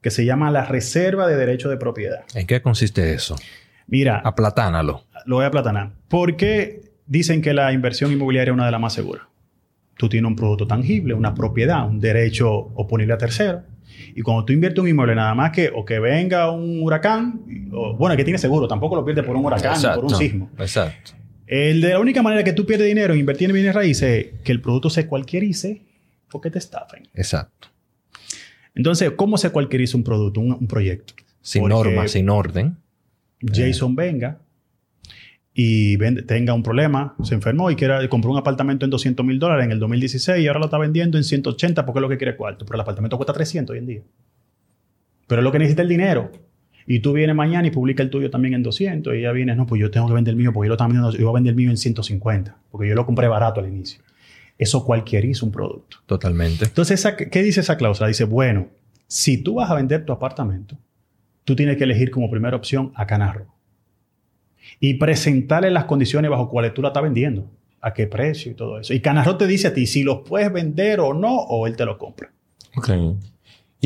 que se llama la reserva de derecho de propiedad. ¿En qué consiste eso? Mira. Aplatánalo. Lo voy a aplatanar. ¿Por qué dicen que la inversión inmobiliaria es una de las más seguras? Tú tienes un producto tangible, una propiedad, un derecho oponible a tercero. Y cuando tú inviertes un inmueble, nada más que o que venga un huracán, o, bueno, que tiene seguro, tampoco lo pierdes por un huracán o por un sismo. Exacto. El de la única manera que tú pierdes dinero en invertir en bienes raíces es que el producto se cualquierice o que te estafen. Exacto. Entonces, ¿cómo se cualquieriza un producto, un, proyecto? Sin norma, sin orden. Jason venga y tenga un problema, se enfermó y quiera, compró un apartamento en 200 mil dólares en el 2016 y ahora lo está vendiendo en 180 porque es lo que quiere cuarto. Pero el apartamento cuesta 300 hoy en día. Pero es lo que necesita el dinero. Y tú vienes mañana y publica el tuyo también en 200 y ya vienes, no, pues yo tengo que vender el mío porque yo lo estaba vendiendo, yo voy a vender el mío en 150 porque yo lo compré barato al inicio. Eso cualquieriza un producto. Totalmente. Entonces, ¿qué dice esa cláusula? Dice, bueno, si tú vas a vender tu apartamento, tú tienes que elegir como primera opción a Canarro. Y presentarle las condiciones bajo cuales tú la estás vendiendo. A qué precio y todo eso. Y Canarro te dice a ti si los puedes vender o no, o él te lo compra. Ok.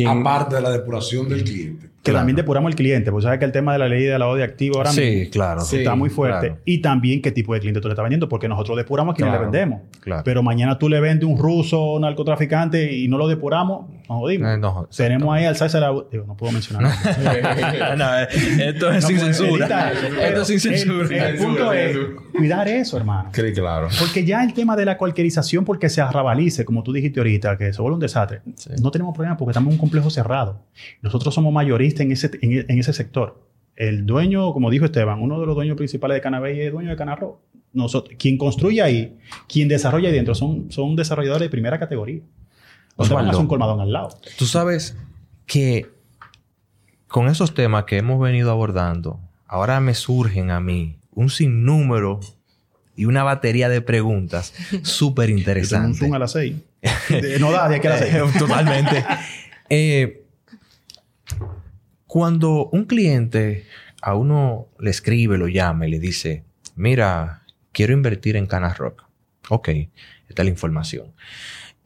Aparte de la depuración del cliente. Que también depuramos el cliente, porque sabes que el tema de la ley de lavado de activos ahora sí, claro. está muy fuerte. Y también qué tipo de cliente tú le estás vendiendo, porque nosotros depuramos a quienes le vendemos. Pero mañana tú le vendes un ruso, un narcotraficante y no lo depuramos, nos jodimos. Eh, no, Tenemos ahí al salsa la... Digo, no puedo mencionar. no, esto es sin censura. esto es sin censura. El, punto es cuidar eso, hermano. Sí, claro. Porque ya el tema de la cualquierización, porque se arrabalice, como tú dijiste ahorita, que se vuelve un desastre, no tenemos problema porque estamos en un complejo cerrado. Nosotros somos mayoristas en ese, en, ese sector. El dueño, como dijo Esteban, uno de los dueños principales de Canabé es el dueño de Canarro. Nosotros, quien construye ahí, quien desarrolla ahí dentro, son, son desarrolladores de primera categoría. O sea, un colmadón al lado. Tú sabes que con esos temas que hemos venido abordando, ahora me surgen a mí un sinnúmero y una batería de preguntas súper interesantes. Un a las seis. no da de aquí a las seis. Totalmente. Eh, cuando un cliente a uno le escribe, lo llama y le dice, mira, quiero invertir en Canas Rock. Ok, esta es la información.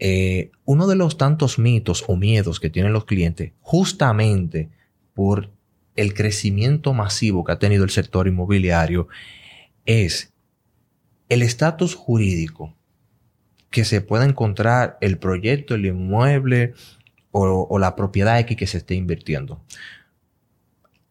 Eh, uno de los tantos mitos o miedos que tienen los clientes, justamente por el crecimiento masivo que ha tenido el sector inmobiliario, es el estatus jurídico que se pueda encontrar el proyecto, el inmueble o, la propiedad X que se esté invirtiendo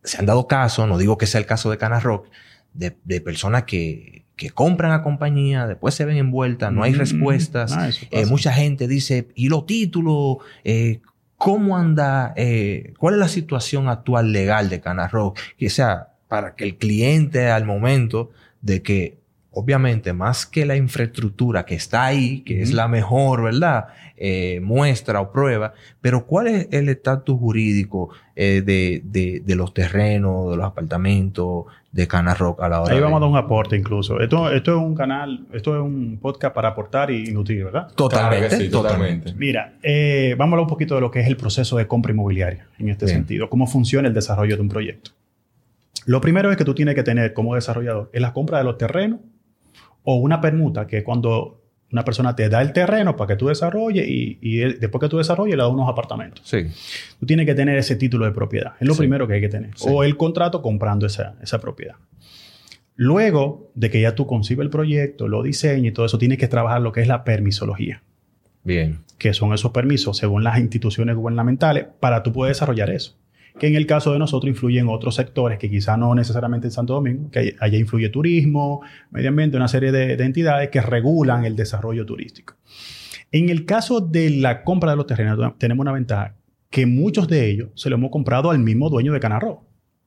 se han dado casos, no digo que sea el caso de Cana Rock, de, de personas que, que compran a compañía, después se ven envueltas, no hay Mm, respuestas. ah, Eh, mucha gente dice, ¿y los títulos? Eh, ¿Cómo anda? eh, ¿Cuál es la situación actual legal de Cana Rock? Que sea, para que el cliente al momento de que, obviamente, más que la infraestructura que está ahí, que es la mejor, ¿verdad? Eh, muestra o prueba, pero ¿cuál es el estatus jurídico eh, de, de- de los terrenos, de los apartamentos de Cana Rock a la hora Ahí de- vamos a dar un aporte incluso. Esto, esto es un canal, esto es un podcast para aportar y nutrir, ¿verdad? Totalmente, Claro sí, totalmente. Mira, eh, vamos a hablar un poquito de lo que es el proceso de compra inmobiliaria en este Bien. sentido. Cómo funciona el desarrollo de un proyecto. Lo primero es que tú tienes que tener como desarrollador es la compra de los terrenos o una permuta, que es cuando una persona te da el terreno para que tú desarrolles y, y él- después que tú desarrolles le da unos apartamentos. Sí. Tú tienes que tener ese título de propiedad. Es lo Sí. primero que hay que tener. Sí. O el contrato comprando esa, esa propiedad. Luego de que ya tú concibes el proyecto, lo diseñas y todo eso, tienes que trabajar lo que es la permisología, Bien. que son esos permisos según las instituciones gubernamentales para tú poder desarrollar eso. Que en el caso de nosotros influyen otros sectores que quizá no necesariamente en Santo Domingo, que allá influye turismo, medio ambiente, una serie de, de entidades que regulan el desarrollo turístico. En el caso de la compra de los terrenos, tenemos una ventaja que muchos de ellos se los hemos comprado al mismo dueño de Canarro,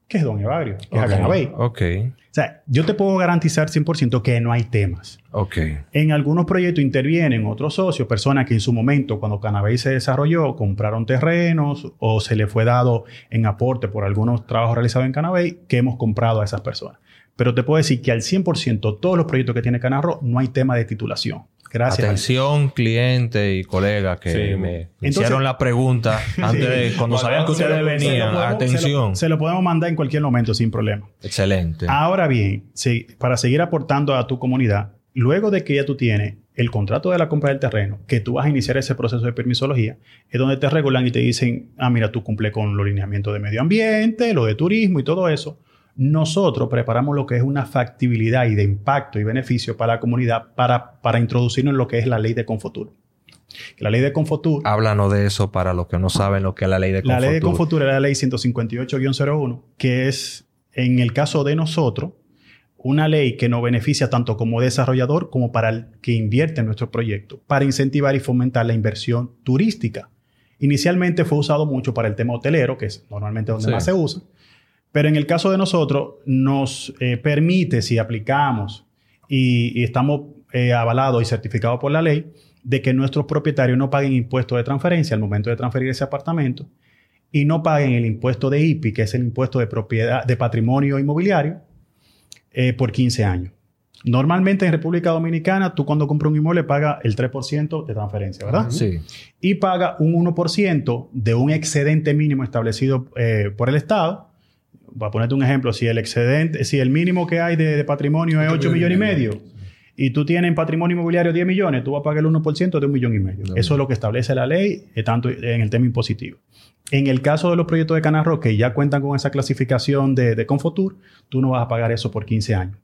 que es Don Evagrio, que es. Acanabey. Ok. O sea, yo te puedo garantizar 100% que no hay temas. Ok. En algunos proyectos intervienen otros socios, personas que en su momento, cuando Canabey se desarrolló, compraron terrenos o se le fue dado en aporte por algunos trabajos realizados en Canabey, que hemos comprado a esas personas. Pero te puedo decir que al 100% todos los proyectos que tiene Canarro no hay tema de titulación. Gracias. Atención, cliente y colega que Sí. me Entonces- hicieron la pregunta antes de cuando Cuando sabían que ustedes venían. Atención. Se lo, se lo podemos mandar en cualquier momento sin problema. Excelente. Ahora bien, si- para seguir aportando a tu comunidad, luego de que ya tú tienes el contrato de la compra del terreno, que tú vas a iniciar ese proceso de permisología, es donde te regulan y te dicen, ah, mira, tú cumple con los lineamientos de medio ambiente, lo de turismo y todo eso. Nosotros preparamos lo que es una factibilidad y de impacto y beneficio para la comunidad para, para introducirnos en lo que es la ley de Confotur. La ley de Confotur Háblanos de eso para los que no saben lo que es la ley de la ley de Confotur. Confotur era la ley 158-01, que es, en el caso de nosotros, una ley que nos beneficia tanto como desarrollador como para el que invierte en nuestro proyecto, para incentivar y fomentar la inversión turística. Inicialmente fue usado mucho para el tema hotelero, que es normalmente donde Sí. más se usa, pero en el caso de nosotros nos eh, permite, si aplicamos y, y estamos eh, avalados y certificados por la ley, de que nuestros propietarios no paguen impuestos de transferencia al momento de transferir ese apartamento y no paguen el impuesto de IPI, que es el impuesto de propiedad de patrimonio inmobiliario, eh, por 15 años. Normalmente en República Dominicana, tú cuando compras un inmueble pagas el 3% de transferencia, ¿verdad? Sí. Y paga un 1% de un excedente mínimo establecido eh, por el Estado. Voy a ponerte un ejemplo. Si el excedente, si el mínimo que hay de, de patrimonio es 8 millones y medio y tú tienes en patrimonio inmobiliario 10 millones, tú vas a pagar el 1% de un millón y medio. Eso es lo que establece la ley, eh, tanto en el tema impositivo. En el caso de los proyectos de Canarro que ya cuentan con esa clasificación de, de Confotur, tú no vas a pagar eso por 15 años.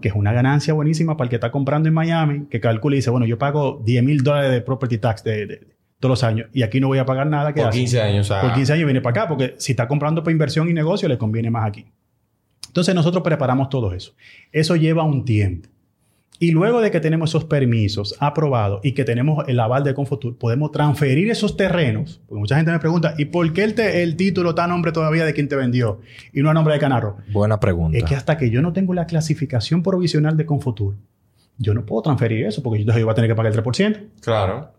Que es una ganancia buenísima para el que está comprando en Miami, que calcula y dice, bueno, yo pago 10 mil dólares de property tax de todos los años y aquí no voy a pagar nada. ¿qué Por hace? 15 años, Por 15 años viene para acá, porque si está comprando para inversión y negocio, le conviene más aquí. Entonces nosotros preparamos todo eso. Eso lleva un tiempo. Y luego de que tenemos esos permisos aprobados y que tenemos el aval de Confotur, podemos transferir esos terrenos. Porque mucha gente me pregunta, ¿y por qué el, te- el título está a nombre todavía de quien te vendió y no a nombre de Canarro? Buena pregunta. Es que hasta que yo no tengo la clasificación provisional de Confotur, yo no puedo transferir eso porque entonces yo voy a tener que pagar el 3%. claro.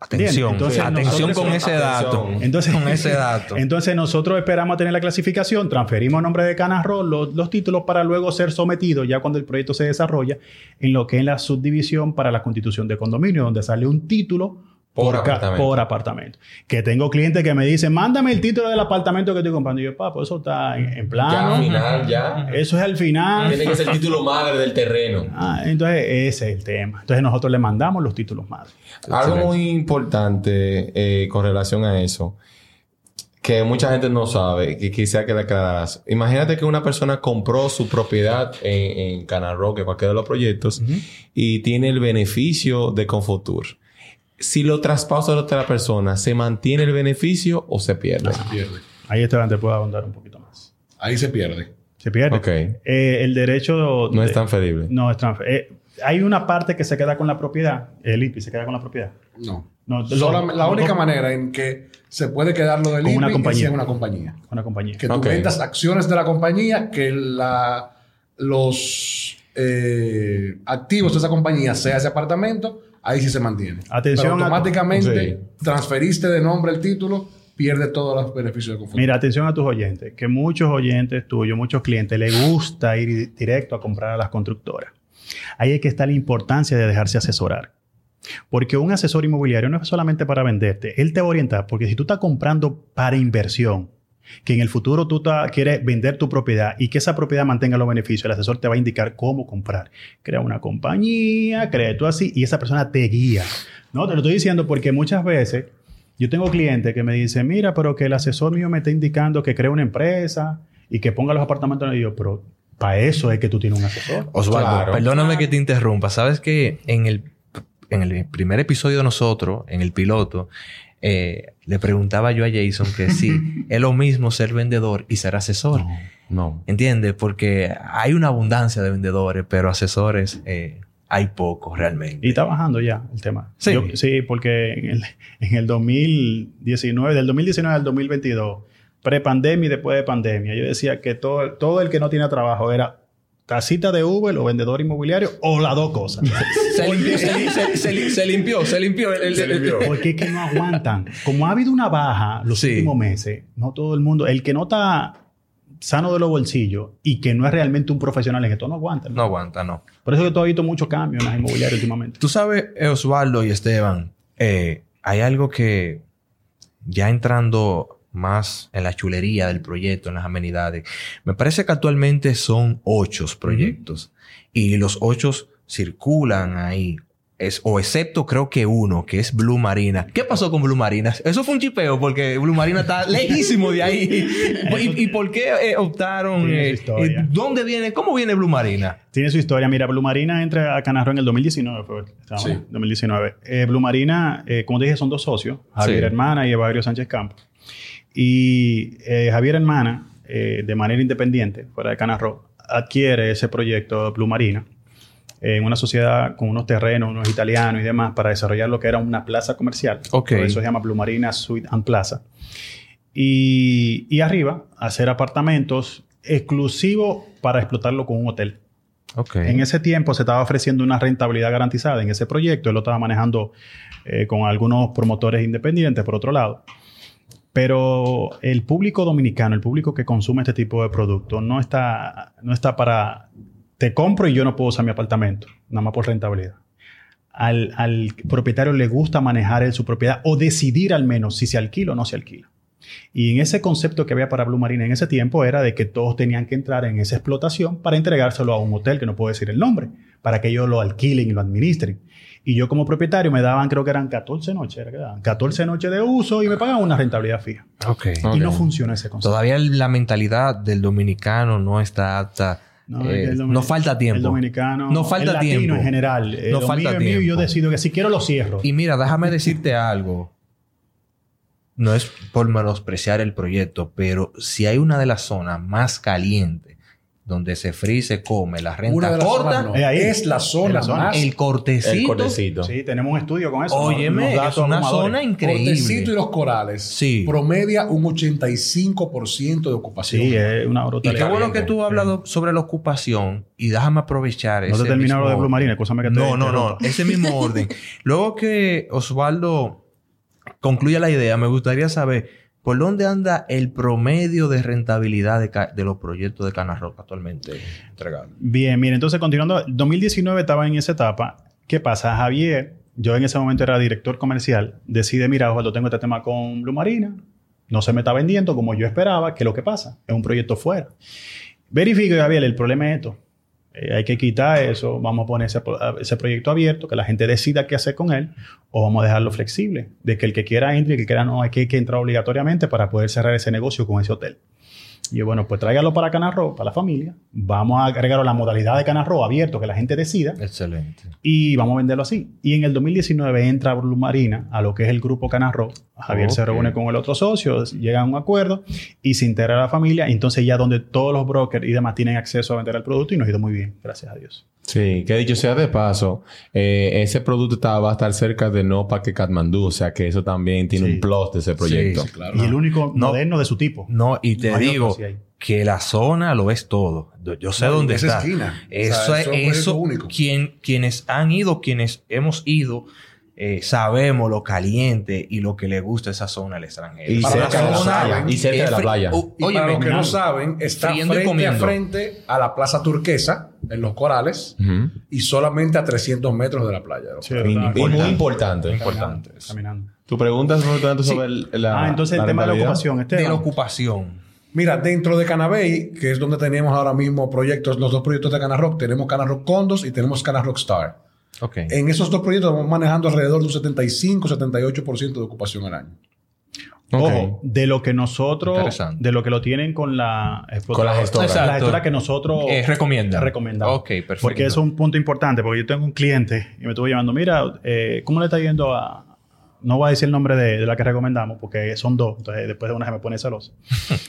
Atención. Entonces, atención con ese dato. Entonces, Con ese dato. Entonces nosotros esperamos a tener la clasificación, transferimos a nombre de Canarro los, los títulos para luego ser sometidos, ya cuando el proyecto se desarrolla, en lo que es la subdivisión para la constitución de condominio, donde sale un título Por apartamento. por apartamento. Que tengo clientes que me dicen, mándame el título del apartamento que estoy comprando. Y yo, papo, eso está en, en Ya plano. al final, ya. Eso es al final. Tiene que ser el título madre del terreno. Ah, entonces, ese es el tema. Entonces, nosotros le mandamos los títulos madre. Algo Excelente. muy importante eh, con relación a eso, que mucha gente no sabe, que quisiera que le aclararas. Imagínate que una persona compró su propiedad en, en Canal Rock, en cualquiera de los proyectos, y tiene el beneficio de Confutur. Si lo traspasa a otra persona, ¿se mantiene el beneficio o se pierde? Ahí Esteban te puede ahondar un poquito más. Ahí se pierde. Se pierde. Ok. Eh, el derecho... No es transferible. No es transferible. hay una parte que se queda con la propiedad. El IPI se queda con la propiedad. No. No, la lo- única manera en que se puede quedar lo del una IPI es compañía. es una compañía. Una compañía. Que tú Ok. vendas acciones de la compañía, que la, los eh, activos de esa compañía sea ese apartamento, ahí sí se mantiene. Atención Pero a- automáticamente transferiste de nombre el título, pierde todos los beneficios de conformidad. Mira, atención a tus oyentes, que muchos oyentes tuyos, muchos clientes, les gusta ir directo a comprar a las constructoras. Ahí es que está la importancia de dejarse asesorar. Porque un asesor inmobiliario no es solamente para venderte, él te va a orientar, porque si tú estás comprando para inversión, que en el futuro tú ta- quieres vender tu propiedad y que esa propiedad mantenga los beneficios, el asesor te va a indicar cómo comprar. Crea una compañía, crea tú así y esa persona te guía. No, te lo estoy diciendo porque muchas veces yo tengo clientes que me dicen, mira, pero que el asesor mío me está indicando que cree una empresa y que ponga los apartamentos. Y yo, pero para eso es que tú tienes un asesor. Osvaldo, Claro. perdóname que te interrumpa. Sabes que en el, en el primer episodio de nosotros, en el piloto, eh, le preguntaba yo a Jason que sí, es lo mismo ser vendedor y ser asesor. No. ¿Entiendes? Porque hay una abundancia de vendedores, pero asesores eh, hay pocos realmente. Y está bajando ya el tema. Sí. Yo- sí, porque en el, en el 2019, del 2019 al 2022, prepandemia y después de pandemia, yo decía que todo, todo el que no tiene trabajo era casita de Uber o vendedor inmobiliario o las dos cosas. Se limpió, se, li- se- se li- se limpió, se limpió. el- el- el- Porque es que no aguantan. Como ha habido una baja los Sí. últimos meses, no todo el mundo, el que no está sano de los bolsillos y que no es realmente un profesional en esto, no aguanta. No aguanta, no. Por eso que tú has visto mucho cambio en las inmobiliarias últimamente. Tú sabes, eh, Osvaldo y Esteban, eh, hay algo que ya entrando más en la chulería del proyecto, en las amenidades, me parece que actualmente son ocho proyectos y los ocho circulan ahí. Es, o excepto creo que uno, que es Blue Marina. ¿Qué pasó con Blue Marina? Eso fue un chipeo porque Blue Marina está lejísimo de ahí. ¿Y, y por qué eh, optaron? Eh, eh, ¿Dónde viene? ¿Cómo viene Blue Marina? Tiene su historia. Mira, Blue Marina entra a Canarro en el 2019. Fue. Sí. 2019. Eh, Blue Marina, como te dije, son dos socios, Javier Sí. Hermana y Evario Sánchez Campos. Y eh, Javier Hermana, eh, de manera independiente, fuera de Canarro, adquiere ese proyecto Blue Marina en una sociedad con unos terrenos, unos italianos y demás, para desarrollar lo que era una plaza comercial. Ok. Por eso se llama Blue Marina Suite and Plaza. Y, y arriba, hacer apartamentos exclusivos para explotarlo con un hotel. Ok. En ese tiempo se estaba ofreciendo una rentabilidad garantizada en ese proyecto. Él lo estaba manejando eh, con algunos promotores independientes, por otro lado. Pero el público dominicano, el público que consume este tipo de productos, no está, no está para... Te compro y yo no puedo usar mi apartamento, nada más por rentabilidad. Al, al propietario le gusta manejar él su propiedad o decidir al menos si se alquila o no se alquila. Y en ese concepto que había para Blue Marina en ese tiempo era de que todos tenían que entrar en esa explotación para entregárselo a un hotel que no puedo decir el nombre, para que ellos lo alquilen y lo administren. Y yo como propietario me daban, creo que eran 14 noches, era que daban 14 noches de uso y me pagaban una rentabilidad fija. Y no funciona ese concepto. Todavía la mentalidad del dominicano no está apta. No, Eh, no falta tiempo. El dominicano. No falta el latino tiempo. en general. eh, No lo falta mío y yo tiempo. decido que si quiero lo cierro. Y mira, déjame decirte algo. No es por menospreciar el proyecto, pero si hay una de las zonas más calientes donde se fríe y se come la Una renta de las corta, zonas no. Es ahí. Es la zona, Es la zona. más el cortecito. El cortecito. Sí, tenemos un estudio con eso. Óyeme, unos es una zona increíble. Cortecito y los corales Sí. promedia un 85% de ocupación. Sí, es una Y brutalidad. qué bueno que tú hablas do- sobre la ocupación y déjame aprovechar No ese te terminaron mismo de Blue. Marina, escúchame que te No, no, no. Ese mismo orden. Luego que Osvaldo concluya la idea, me gustaría saber por dónde anda el promedio de rentabilidad de, los proyectos de Cana Roca actualmente entregados. Bien, mire, entonces continuando, 2019 estaba en esa etapa. ¿Qué pasa? Javier, yo en ese momento era director comercial, decide, mira, Osvaldo, tengo este tema con Blue Marina, no se me está vendiendo como yo esperaba, ¿qué es lo que pasa? Es un proyecto fuera. Verifico, Javier, el problema es esto. Eh, hay que quitar eso, vamos a poner ese, pro- ese proyecto abierto, que la gente decida qué hacer con él, o vamos a dejarlo flexible, de que el que quiera entre y el que quiera no, hay que entrar obligatoriamente para poder cerrar ese negocio con ese hotel. Y yo, bueno, pues tráigalo para Canarro, para la familia. Vamos a agregarlo a la modalidad de Canarro abierto, que la gente decida. Excelente. Y vamos a venderlo así. Y en el 2019 entra Blue Marina a lo que es el grupo Canarro. Javier se reúne con el otro socio, llegan a un acuerdo y se integra a la familia. Y entonces ya donde todos los brokers y demás tienen acceso a vender el producto y nos ha ido muy bien, gracias a Dios. Sí, que dicho sea de paso, eh, ese producto está- va a estar cerca de NOPA que Katmandú, o sea que eso también tiene Sí. un plus de ese proyecto. Sí, Claro. Y el único No. moderno de su tipo. No, y te No digo sí que la zona lo es todo. Yo, sé No, dónde esa está. esquina. Eso O sea, es eso es eso. único. Quien, quienes han ido, quienes hemos ido, eh, sabemos lo caliente y lo que le gusta esa zona al extranjero. Y cerca de la playa. saben, Y cerca de la playa. Y óyeme, para los que no saben, está frente a frente a la Plaza Turquesa, en los Corales, y solamente a 300 metros de la playa. Sí, muy importante. Importante. Caminando. Tu pregunta es muy tanto Sí. sobre el- la. ah, entonces el tema de la ocupación. Este de la ocupación. Mira, dentro de Canabey, que es donde tenemos ahora mismo proyectos, los dos proyectos de Canarock, tenemos Canarock Condos y tenemos Canarock Star. Ok. En esos dos proyectos vamos manejando alrededor de un 75-78% de ocupación al año. Ok. Ojo, de lo que nosotros, Interesante. de lo que lo tienen con la Con la gestora. La gestora que nosotros Eh, recomienda. recomendamos. Ok, perfecto. Porque eso es un punto importante, porque yo tengo un cliente y me estuvo llamando, mira, eh, ¿cómo le está yendo a... No voy a decir el nombre de, de la que recomendamos, porque son dos. Entonces, después de una se me pone celoso.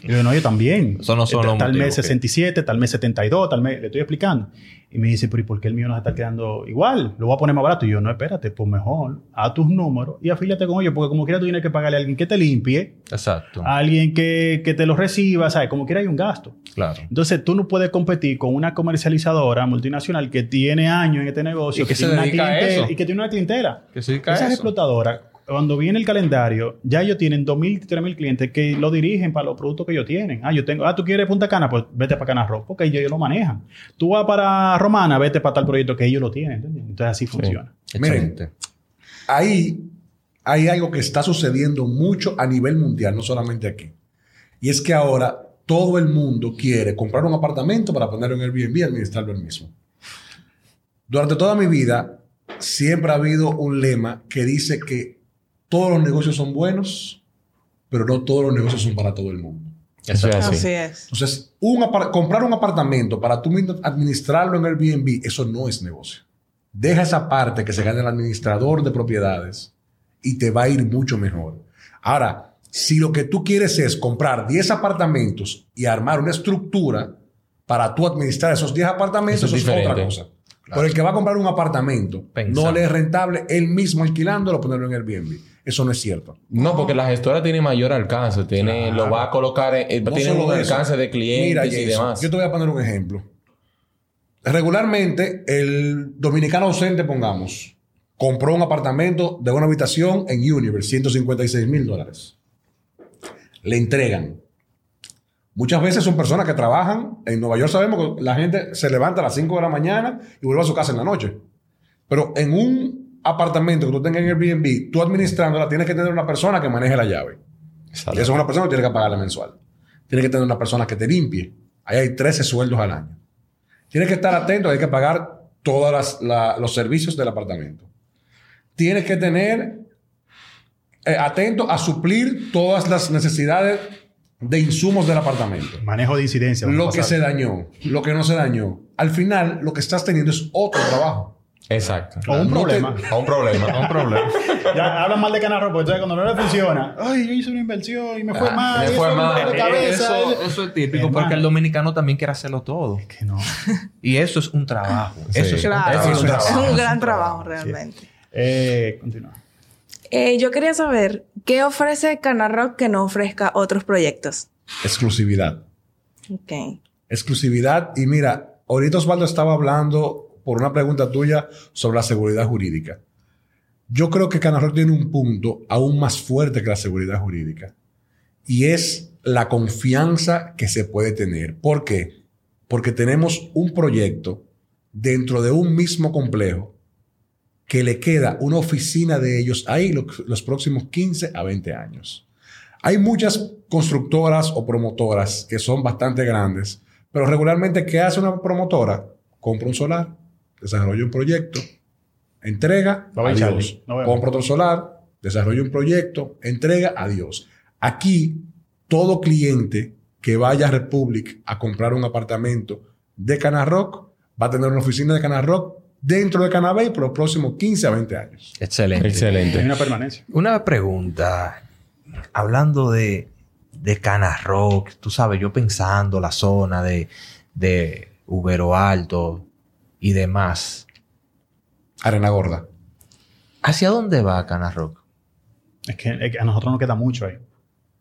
Y le digo, no, yo también. Eso no son Tal- los Tal motivos, mes ok. 67, tal mes 72, tal mes... Le estoy explicando. Y me dice, pero ¿y por qué el mío nos está quedando igual? Lo voy a poner más barato. Y yo, no, espérate, pues mejor, a tus números y afíliate con ellos, porque como quiera tú tienes que pagarle a alguien que te limpie, Exacto. a alguien que, que te lo reciba, ¿sabes? Como quiera hay un gasto. Claro. Entonces tú no puedes competir con una comercializadora multinacional que tiene años en este negocio Y que se tiene una a clientela- y que tiene una clientela. Que se dedica a Esas eso. explotadoras, cuando viene el calendario, ya ellos tienen 2.000, 3.000 clientes que lo dirigen para los productos que ellos tienen. Ah, yo tengo, ah, tú quieres Punta Cana, pues vete para Cana Rock, porque ellos, ellos lo manejan. Tú vas para Romana, vete para tal proyecto que ellos lo tienen. Entonces así funciona. Excelente. Ahí hay algo que está sucediendo mucho a nivel mundial, no solamente aquí. Y es que ahora todo el mundo quiere comprar un apartamento para ponerlo en Airbnb y administrarlo él mismo. Durante toda mi vida siempre ha habido un lema que dice que todos los negocios son buenos, pero no todos los negocios son para todo el mundo. Eso es así. Así es. Entonces, un comprar un apartamento para tú mismo administrarlo en Airbnb, eso no es negocio. Deja esa parte que se gane el administrador de propiedades y te va a ir mucho mejor. Ahora, si lo que tú quieres es comprar 10 apartamentos y armar una estructura para tú administrar esos 10 apartamentos, Eso eso es otra cosa. Pero el que va a comprar un apartamento, Pensando. no le es rentable él mismo alquilándolo, ponerlo en Airbnb. Eso no es cierto. No, porque la gestora tiene mayor alcance, tiene, lo va a colocar, en, eh, No tiene un eso. alcance de clientes Mira, y Jason, demás. Yo te voy a poner un ejemplo. Regularmente, el dominicano ausente, pongamos, compró un apartamento de una habitación en Universe, 156 mil dólares. Le entregan. Muchas veces son personas que trabajan. En Nueva York sabemos que la gente se levanta a las 5 de la mañana y vuelve a su casa en la noche. Pero en un apartamento que tú tengas en Airbnb, tú administrándola, tienes que tener una persona que maneje la llave. Exacto. Y esa es una persona que tiene que pagarle mensual. Tienes que tener una persona que te limpie. Ahí hay 13 sueldos al año. Tienes que estar atento, hay que pagar todos los servicios del apartamento. Tienes que tener eh, atento a suplir todas las necesidades de insumos del apartamento. Manejo de incidencia. Lo que se dañó, lo que no se dañó. Al final, lo que estás teniendo es otro trabajo. Exacto. O un No te- problema. A un problema. Un problema. Ya hablan mal de Canarro, porque entonces cuando no le funciona, ay, yo hice una inversión y me fue Ah, mal. me fue mal. dolor de cabeza. Eso, eso es típico porque el dominicano también quiere hacerlo todo. Que no. Y eso es un trabajo. Sí. Eso es un es un es trabajo. un gran trabajo realmente. Eh, continúa. Eh, yo quería saber, ¿qué ofrece Canarrock que no ofrezca otros proyectos? Exclusividad. Ok. exclusividad. Y mira, ahorita Osvaldo estaba hablando por una pregunta tuya sobre la seguridad jurídica. Yo creo que Canarrock tiene un punto aún más fuerte que la seguridad jurídica. Y es la confianza que se puede tener. ¿Por qué? Porque tenemos un proyecto dentro de un mismo complejo que le queda una oficina de ellos ahí lo- los próximos 15 a 20 años. Hay muchas constructoras o promotoras que son bastante grandes, pero regularmente, ¿qué hace una promotora? Compra un solar, desarrolla un proyecto, entrega, bye, adiós. Compra otro solar, desarrolla un proyecto, entrega, adiós. Aquí, todo cliente que vaya a Republic a comprar un apartamento de Cana Rock, va a tener una oficina de Cana Rock dentro de Canabay por los próximos 15 a 20 años. Excelente. Excelente. Hay una permanencia. Una pregunta. Hablando de, de Cana Rock, tú sabes, yo pensando la zona de, de Ubero Alto y demás. Arena Gorda. ¿Hacia dónde va Cana Rock? Es que, es que a nosotros nos queda mucho ahí.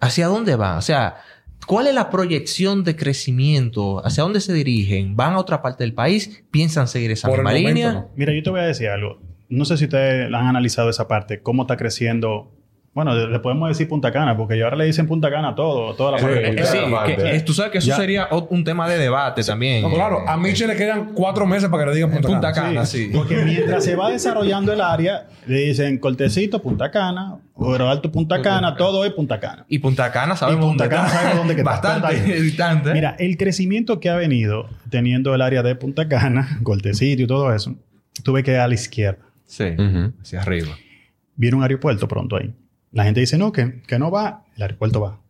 ¿Hacia dónde va? O sea, ¿cuál es la proyección de crecimiento? ¿Hacia dónde se dirigen? ¿Van a otra parte del país? ¿Piensan seguir esa Por el misma momento, línea? no. Mira, yo te voy a decir algo. No sé si ustedes han analizado esa parte, cómo está creciendo. Bueno, le podemos decir Punta Cana, porque ahora le dicen Punta Cana a todo, toda la Sí, parte de eh, Punta sí, que- eh, tú sabes que eso Ya. sería un tema de debate también. No, claro, Eh, a Miche le quedan cuatro meses para que le digan Punta, Punta Cana. Cana, sí. Porque mientras se va desarrollando el área, le dicen Cortecito, Punta Cana, Oro Alto, Punta Cana, todo es Punta Cana. Y Punta Cana sabemos Y Punta dónde Cana está. sabemos dónde que está. Bastante distante. Mira, el crecimiento que ha venido teniendo el área de Punta Cana, Cortecito y todo eso, tuve que ir a la izquierda. Sí, hacia arriba. Viene un aeropuerto pronto ahí. La gente dice, no, que, que no va. El aeropuerto va.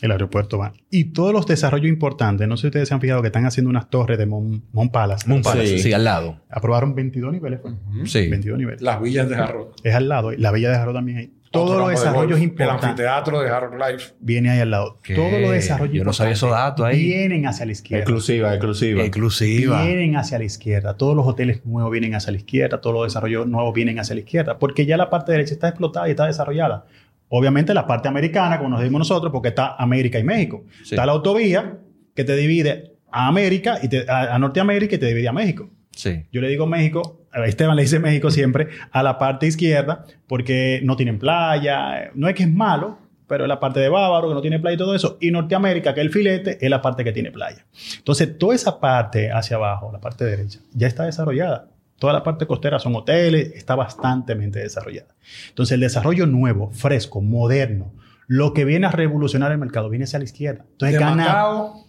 El aeropuerto va. Y todos los desarrollos importantes, no sé si ustedes se han fijado que están haciendo unas torres de Mon, Mon Palace. Moon Palace, Sí. sí, al lado. Aprobaron 22 niveles. fue. Sí. 22 niveles. Las villas de Jarro. Es al lado. La Villa de Jarro también hay. Todos los campo de desarrollos golf. El importantes anfiteatro de Jarro Life. viene ahí al lado. ¿Qué? Todos los desarrollos Yo no sabía esos datos ahí. Vienen hacia la izquierda. Exclusiva, exclusiva. Exclusiva. Vienen hacia la izquierda. Todos los hoteles nuevos vienen hacia la izquierda. Todos los desarrollos nuevos vienen hacia la izquierda. Porque ya la parte derecha está explotada y está desarrollada. Obviamente la parte americana, como nos dimos nosotros, porque está América y México. Sí. Está la autovía que te divide a América y te- a, a Norteamérica y te divide a México. Sí. Yo le digo México, Esteban le dice México siempre, a la parte izquierda, porque no tienen playa. No es que es malo, pero es la parte de Bávaro, que no tiene playa y todo eso. Y Norteamérica, que es el filete, es la parte que tiene playa. Entonces, toda esa parte hacia abajo, la parte derecha, ya está desarrollada. Toda la parte costera son hoteles, está bastante desarrollada. Entonces, el desarrollo nuevo, fresco, moderno, lo que viene a revolucionar el mercado viene hacia la izquierda. Entonces, de gana. Macao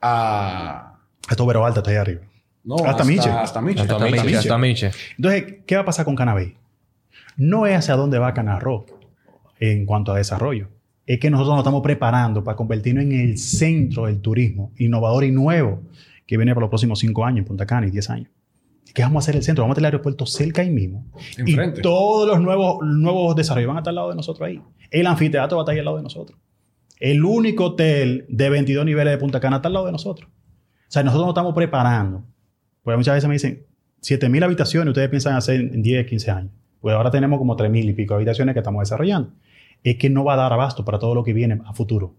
a... Esto Vero Alta está ahí arriba. No, Hasta Miche. Hasta Miche. Hasta Hasta Miche. Miche. Hasta Miche. Entonces, ¿qué va a pasar con Canabey? No es hacia dónde va Canarro en cuanto a desarrollo. Es que nosotros nos estamos preparando para convertirnos en el centro del turismo innovador y nuevo que viene para los próximos cinco años en Punta Cana y 10 años. ¿Qué vamos a hacer el centro? Vamos a tener el aeropuerto cerca ahí mismo. Enfrente. Y todos los nuevos, nuevos desarrollos van a estar al lado de nosotros ahí. El anfiteatro va a estar ahí al lado de nosotros. El único hotel de 22 niveles de Punta Cana está al lado de nosotros. O sea, nosotros nos estamos preparando. Porque muchas veces me dicen, 7.000 habitaciones ustedes piensan hacer en 10, 15 años. Pues ahora tenemos como 3.000 y pico habitaciones que estamos desarrollando. Es que no va a dar abasto para todo lo que viene a futuro.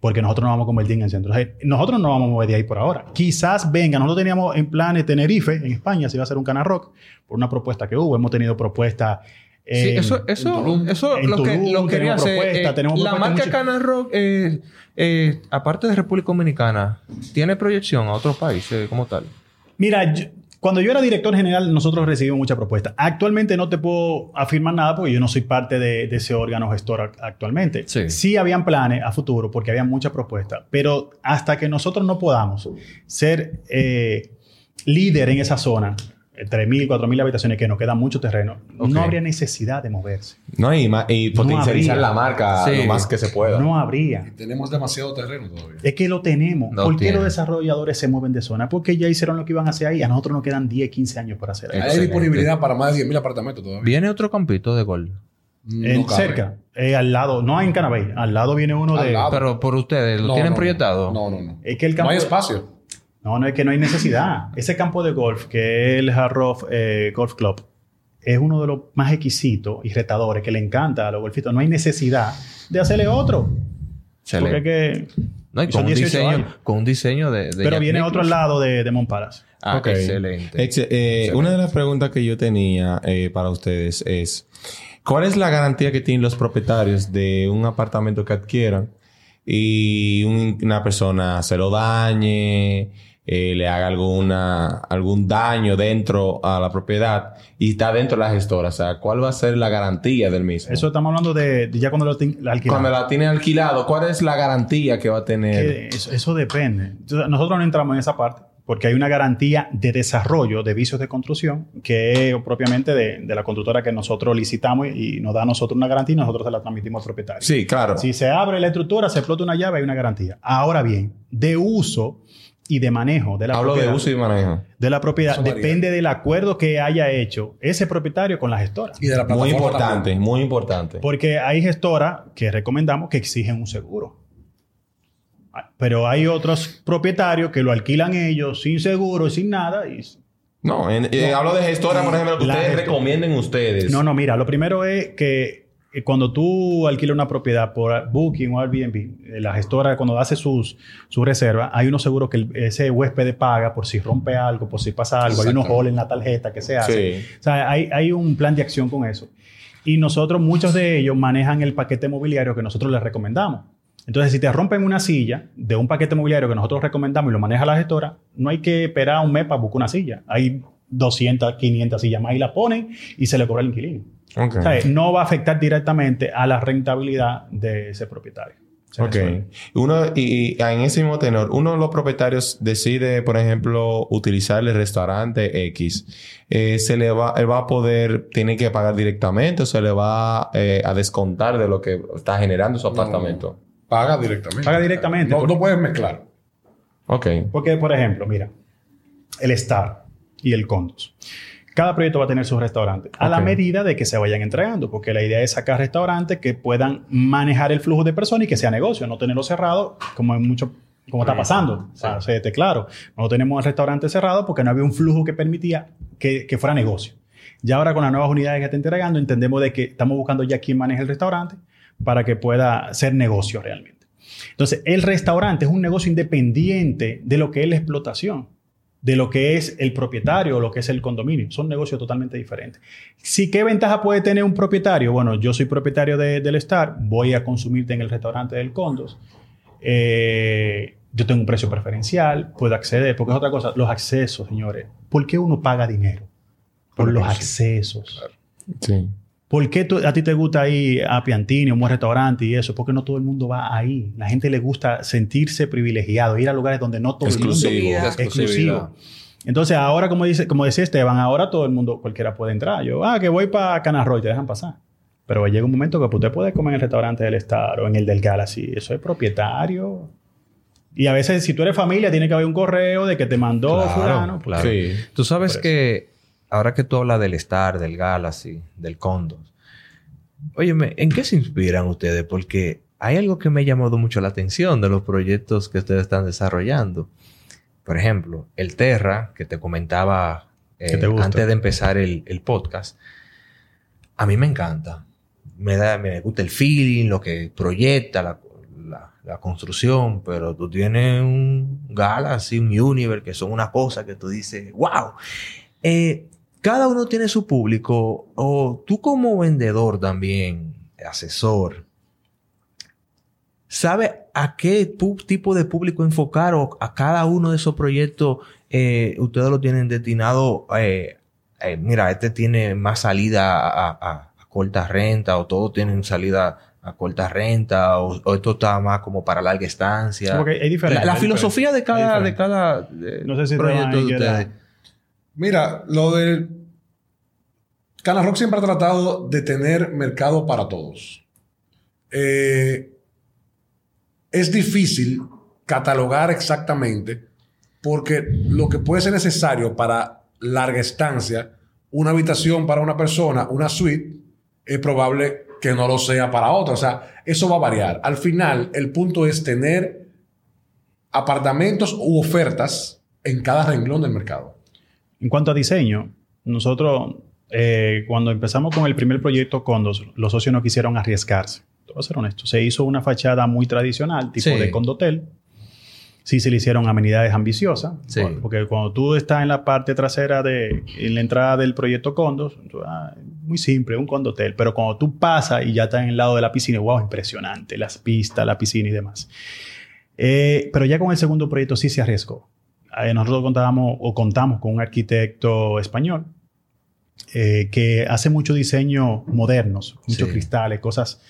Porque nosotros nos vamos a convertir en el centro. Nosotros no vamos a mover de ahí por ahora. Quizás venga. Nosotros teníamos en planes Tenerife, en España, se iba a hacer un Cana Rock, por una propuesta que hubo. Hemos tenido propuestas... Sí, en- eso, eso, Tulum. eso En lo que lo quería tenemos hacer. eh, la marca Cana Rock, eh, eh, aparte de República Dominicana, ¿tiene proyección a otros países como tal? Mira, yo- cuando yo era director general, nosotros recibimos muchas propuestas. Actualmente no te puedo afirmar nada porque yo no soy parte de, de ese órgano gestor ac- actualmente. Sí. habían planes a futuro porque había muchas propuestas, pero hasta que nosotros no podamos ser eh, líder en esa zona, 3.000, 4.000 habitaciones, que nos queda mucho terreno, Ok. no habría necesidad de moverse. No, y, y potencializar habría. la marca Sí. lo más que se pueda. No habría. Tenemos demasiado terreno todavía. Es que lo tenemos. Lo ¿Por qué tienen. los desarrolladores se mueven de zona? Porque ya hicieron lo que iban a hacer ahí. A nosotros nos quedan 10, 15 años por hacer ahí. Hay disponibilidad para más de 10.000 apartamentos todavía. ¿Viene otro campito de gol? No En- cabe. cerca, eh, al lado, no en Canabay, al lado viene uno Al de. lado. Pero por ustedes, ¿lo No, tienen no, proyectado? No, no, no. Es que el No campo. hay espacio. No, no es que no hay necesidad. Ese campo de golf, que es el Hard Rock eh, Golf Club, es uno de los más exquisitos y retadores que le encanta a los golfistas. No hay necesidad de hacerle otro. Excelente. Porque que. No, y con, un 18 diseño, con un diseño de... de Pero Jack viene otro al Nicklaus. lado de, de. Ah, Ok. excelente. Ex- eh, Una de las preguntas que yo tenía eh, para ustedes es, ¿cuál es la garantía que tienen los propietarios de un apartamento que adquieran y un- una persona se lo dañe, eh, le haga alguna, algún daño dentro a la propiedad y está dentro de la gestora? O sea, ¿cuál va a ser la garantía del mismo? Eso estamos hablando de, de ya cuando lo la alquilamos. Cuando la tiene alquilado, ¿cuál es la garantía que va a tener? Eso, eso depende. Entonces, nosotros no entramos en esa parte porque hay una garantía de desarrollo de vicios de construcción que es propiamente de, la constructora que nosotros licitamos y, nos da a nosotros una garantía y nosotros se la transmitimos al propietario. Sí, claro. Si se abre la estructura, se explota una llave, hay una garantía. Ahora bien, de uso y de manejo de la Hablo de uso y manejo. De la propiedad. Depende del acuerdo que haya hecho ese propietario con la gestora. Y de la Muy importante, muy importante. Porque hay gestoras que recomendamos que exigen un seguro. Pero hay otros propietarios que lo alquilan ellos sin seguro, sin nada. Y... No, eh, hablo de gestora, por ejemplo, que ustedes recomienden ustedes. No, no, mira, lo primero es que cuando tú alquilas una propiedad por Booking o Airbnb, eh, la gestora cuando hace sus, su reserva, hay unos seguros que ese huésped paga por si rompe algo, por si pasa algo, hay unos holes en la tarjeta que se hace. O sea, hay, hay un plan de acción con eso. Y nosotros, muchos de ellos manejan el paquete mobiliario que nosotros les recomendamos. Entonces, si te rompen una silla de un paquete mobiliario que nosotros recomendamos y lo maneja la gestora, no hay que esperar un mes para buscar una silla. Hay 200, 500 sillas más y la ponen y se le cobra el inquilino. no va a afectar directamente a la rentabilidad de ese propietario. Ok. Uno, y, en ese mismo tenor, uno de los propietarios decide, por ejemplo, utilizar el restaurante X. Eh, se le va, él va a poder, tiene que pagar directamente o se le va eh, a descontar de lo que está generando su apartamento. Paga directamente. Paga directamente. No, no puedes mezclar. Ok. Porque, por ejemplo, mira, el Star y el Condos. Cada proyecto va a tener su restaurante a la medida de que se vayan entregando, porque la idea es sacar restaurantes que puedan manejar el flujo de personas y que sea negocio, no tenerlo cerrado como en mucho como está pasando. O sea, se claro. No tenemos el restaurante cerrado porque no había un flujo que permitía que, que fuera negocio. Ya ahora con las nuevas unidades que está entregando, entendemos de que estamos buscando ya quién maneja el restaurante para que pueda ser negocio realmente. Entonces, el restaurante es un negocio independiente de lo que es la explotación, de lo que es el propietario o lo que es el condominio. Son negocios totalmente diferentes. Si qué ventaja puede tener un propietario? Bueno, yo soy propietario del Star, voy a consumirte en el restaurante del Condos. Eh, yo tengo un precio preferencial, puedo acceder, porque es otra cosa, los accesos, señores. ¿Por qué uno paga dinero? Por, los accesos. Sí. ¿Por qué a ti te gusta ir a Piantini, un buen restaurante y eso? Porque no todo el mundo va ahí. La gente le gusta sentirse privilegiado, ir a lugares donde no todo el mundo es exclusivo. Entonces, ahora, como, dice, como decía Esteban, ahora todo el mundo, cualquiera puede entrar. Yo, ah, que voy para Canarroy, te dejan pasar. Pero llega un momento que usted puede comer en el restaurante del Star o en el del Galaxy. Eso es propietario. Y a veces, si tú eres familia, tiene que haber un correo de que te mandó fulano. Claro. Sí. Tú sabes que ahora que tú hablas del Star, del Galaxy, del Condos, óyeme, ¿en qué se inspiran ustedes? Porque hay algo que me ha llamado mucho la atención de los proyectos que ustedes están desarrollando. Por ejemplo, el Terra, que te comentaba eh, antes de empezar el, podcast, a mí me encanta. Me, da, me gusta el feeling, lo que proyecta, la, construcción, pero tú tienes un Galaxy, un Universe, que son una cosa que tú dices, wow. Eh, cada uno tiene su público, o tú como vendedor también, asesor, ¿sabe a qué tipo de público enfocar o a cada uno de esos proyectos eh, ustedes lo tienen destinado? Eh, eh, mira, este tiene más salida a, corta renta o todos tienen salida a corta renta o, esto está más como para larga estancia. La, filosofía de cada, de cada no sé si proyecto de ustedes. Mira, lo del Cana Rock siempre ha tratado de tener mercado para todos. Eh, es difícil catalogar exactamente porque lo que puede ser necesario para larga estancia, una habitación para una persona, una suite, es probable que no lo sea para otra. O sea, eso va a variar. Al final, el punto es tener apartamentos u ofertas en cada renglón del mercado. En cuanto a diseño, nosotros eh, cuando empezamos con el primer proyecto Condos, los socios no quisieron arriesgarse. Voy a ser honesto. Se hizo una fachada muy tradicional, tipo de condotel. Sí se le hicieron amenidades ambiciosas. Porque cuando tú estás en la parte trasera de en la entrada del proyecto Condos, ah, muy simple, un condotel. Pero cuando tú pasas y ya estás en el lado de la piscina, wow, impresionante. Las pistas, la piscina y demás. Eh, pero ya con el segundo proyecto sí se arriesgó. Eh, nosotros contábamos o contamos con un arquitecto español eh, que hace mucho diseño modernos, muchos cristales, cosas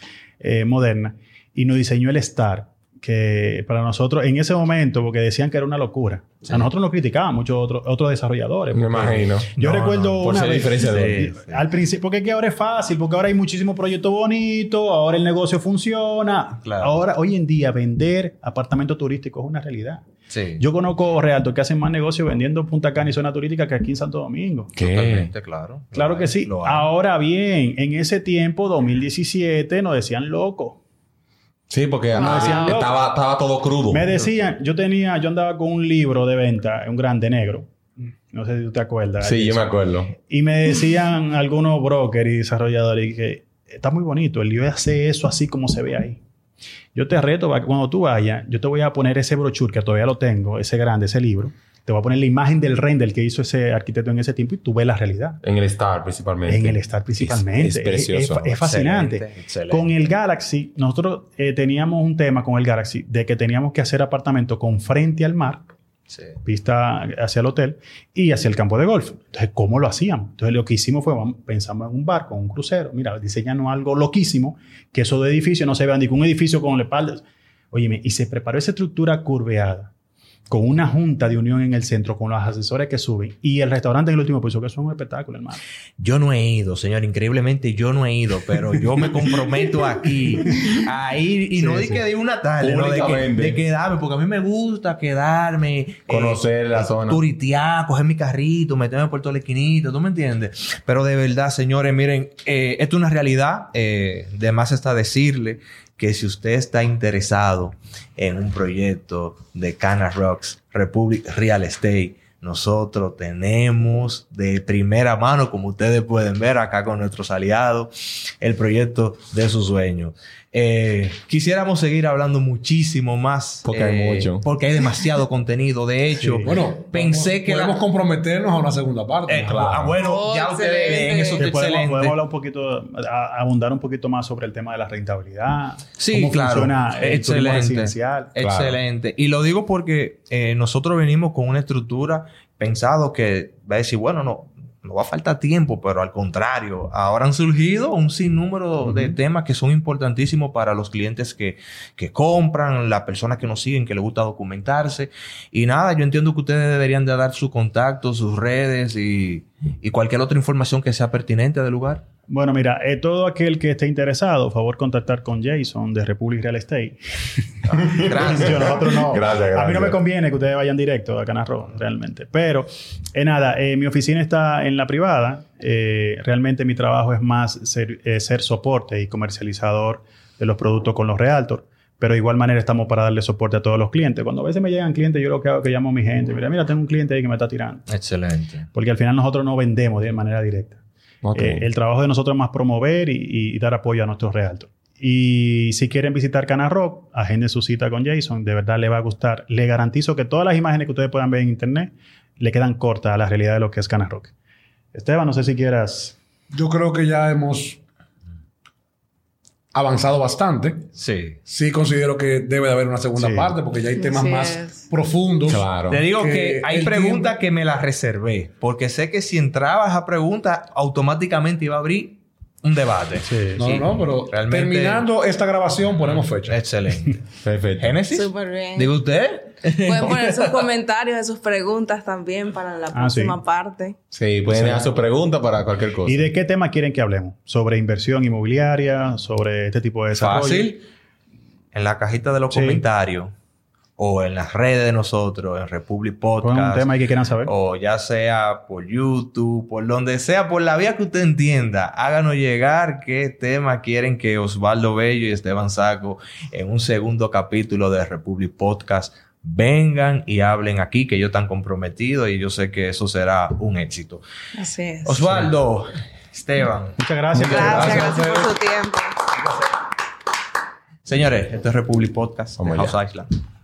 eh, modernas, y nos diseñó el Star, que para nosotros, en ese momento, porque decían que era una locura. A nosotros nos criticaban muchos otros, otros desarrolladores. Me imagino. Yo No, recuerdo no, por una vez, diferencia de- al principio, porque es que ahora es fácil, porque ahora hay muchísimos proyectos bonitos, ahora el negocio funciona. Claro. Ahora, hoy en día, vender apartamentos turísticos es una realidad. Sí. Yo conozco realtos que hacen más negocio vendiendo Punta Cana y zona turística que aquí en Santo Domingo. ¿Qué? Totalmente, claro. Claro que sí. Ahora bien, en ese tiempo, 2017, nos decían loco. Sí, porque No, decían, estaba, estaba todo crudo. Me decían, yo tenía, yo andaba con un libro de venta, un grande negro. No sé si tú te acuerdas. Sí, yo me acuerdo. Y me decían algunos brokers y desarrolladores que está muy bonito, el libro hace eso así como se ve ahí. Yo te reto para que cuando tú vayas, yo te voy a poner ese brochure que todavía lo tengo, ese grande, ese libro. Te voy a poner la imagen del render que hizo ese arquitecto en ese tiempo y tú ves la realidad. En el Star, principalmente. En el Star principalmente. Es, es precioso. Es, es fascinante. Excelente, excelente. Con el Galaxy, nosotros eh, teníamos un tema con el Galaxy de que teníamos que hacer apartamentos con frente al mar, Sí. vista hacia el hotel y hacia el campo de golf. Entonces, ¿cómo lo hacíamos? Entonces, lo que hicimos fue, pensamos en un barco, un crucero. Mira, diseñamos algo loquísimo, que eso de edificio no se vea ni con un edificio con la espalda. Y se preparó esa estructura curveada con una junta de unión en el centro, con los asesores que suben y el restaurante en el último piso, que eso es un espectáculo, hermano. Yo no he ido, señor. Increíblemente yo no he ido, pero yo me comprometo aquí a ir y Sí, no de sí. que de una tarde, no de, que, de quedarme, porque a mí me gusta quedarme, eh, Conocer la zona. turitear, coger mi carrito, meterme por toda la esquinita, ¿tú me entiendes? Pero de verdad, señores, miren, eh, esto es una realidad. Eh, de más está decirle que si usted está interesado en un proyecto de Cana Rocks Republic Real Estate, nosotros tenemos de primera mano, como ustedes pueden ver acá con nuestros aliados, el proyecto de sus sueños. Eh, quisiéramos seguir hablando muchísimo más. Porque hay eh, mucho. Porque hay demasiado contenido. De hecho, Sí. Bueno, pensé podemos- que la- podemos comprometernos a una segunda parte. eh, ah, bueno, Oh, ya ustedes excelente. ven, eso podemos, excelente. podemos hablar un poquito, a- abundar un poquito más sobre el tema de la rentabilidad. Sí, cómo claro. funciona el turismo Excelente. residencial. Excelente. Y lo digo porque eh, nosotros venimos con una estructura pensado que va a decir, bueno, no, no va a faltar tiempo, pero al contrario, ahora han surgido un sinnúmero de temas que son importantísimos para los clientes que, que compran, las personas que nos siguen, que les gusta documentarse. Y nada, yo entiendo que ustedes deberían de dar su contacto, sus redes y, y cualquier otra información que sea pertinente del lugar. Bueno, mira, eh, todo aquel que esté interesado, favor contactar con Jason de Republic Real Estate. Gracias. Yo, nosotros no. Gracias, A mí no gracias. me conviene que ustedes vayan directo a Canarro, realmente. Pero, eh, nada, eh, mi oficina está en la privada. Eh, realmente mi trabajo es más ser, eh, ser soporte y comercializador de los productos con los realtors. Pero de igual manera estamos para darle soporte a todos los clientes. Cuando a veces me llegan clientes, yo lo que hago es que llamo a mi gente. Mira, mira, tengo un cliente ahí que me está tirando. Excelente. Porque al final nosotros no vendemos de manera directa. Eh, el trabajo de nosotros es más promover y, y dar apoyo a nuestros realtors. Y si quieren visitar Cana Rock, agenden su cita con Jason. De verdad le va a gustar. Le garantizo que todas las imágenes que ustedes puedan ver en internet le quedan cortas a la realidad de lo que es Cana Rock. Esteban, no sé si quieras. Yo creo que ya hemos avanzado bastante. Sí. Sí considero que debe de haber una segunda Sí. parte porque ya hay temas Así más es. profundos. Claro. Te digo Que que hay preguntas tiempo- que me las reservé, porque sé que si entraba esa pregunta, automáticamente iba a abrir un debate. No, Sí. no, no, pero Realmente- terminando esta grabación ponemos fecha. Excelente. Perfecto. Génesis. Súper bien. Digo usted. Pueden poner sus comentarios, sus preguntas también para la Ah, próxima sí. parte. Sí, pueden dejar su pregunta para cualquier cosa. ¿Y de qué tema quieren que hablemos? ¿Sobre inversión inmobiliaria? ¿Sobre este tipo de desarrollo? Fácil. En la cajita de los Sí. comentarios o en las redes de nosotros, en Republic Pongan un Podcast. tema ahí que quieran saber. O ya sea por YouTube, por donde sea, por la vía que usted entienda, háganos llegar qué tema quieren que Osvaldo Bello y Esteban Saco en un segundo capítulo de Republic Podcast vengan y hablen aquí, que ellos están comprometidos y yo sé que eso será un éxito. Así es. Osvaldo, Esteban. Muchas gracias. Gracias, Gracias. gracias por su tiempo. Señores, esto es Republic Podcast de House. Island.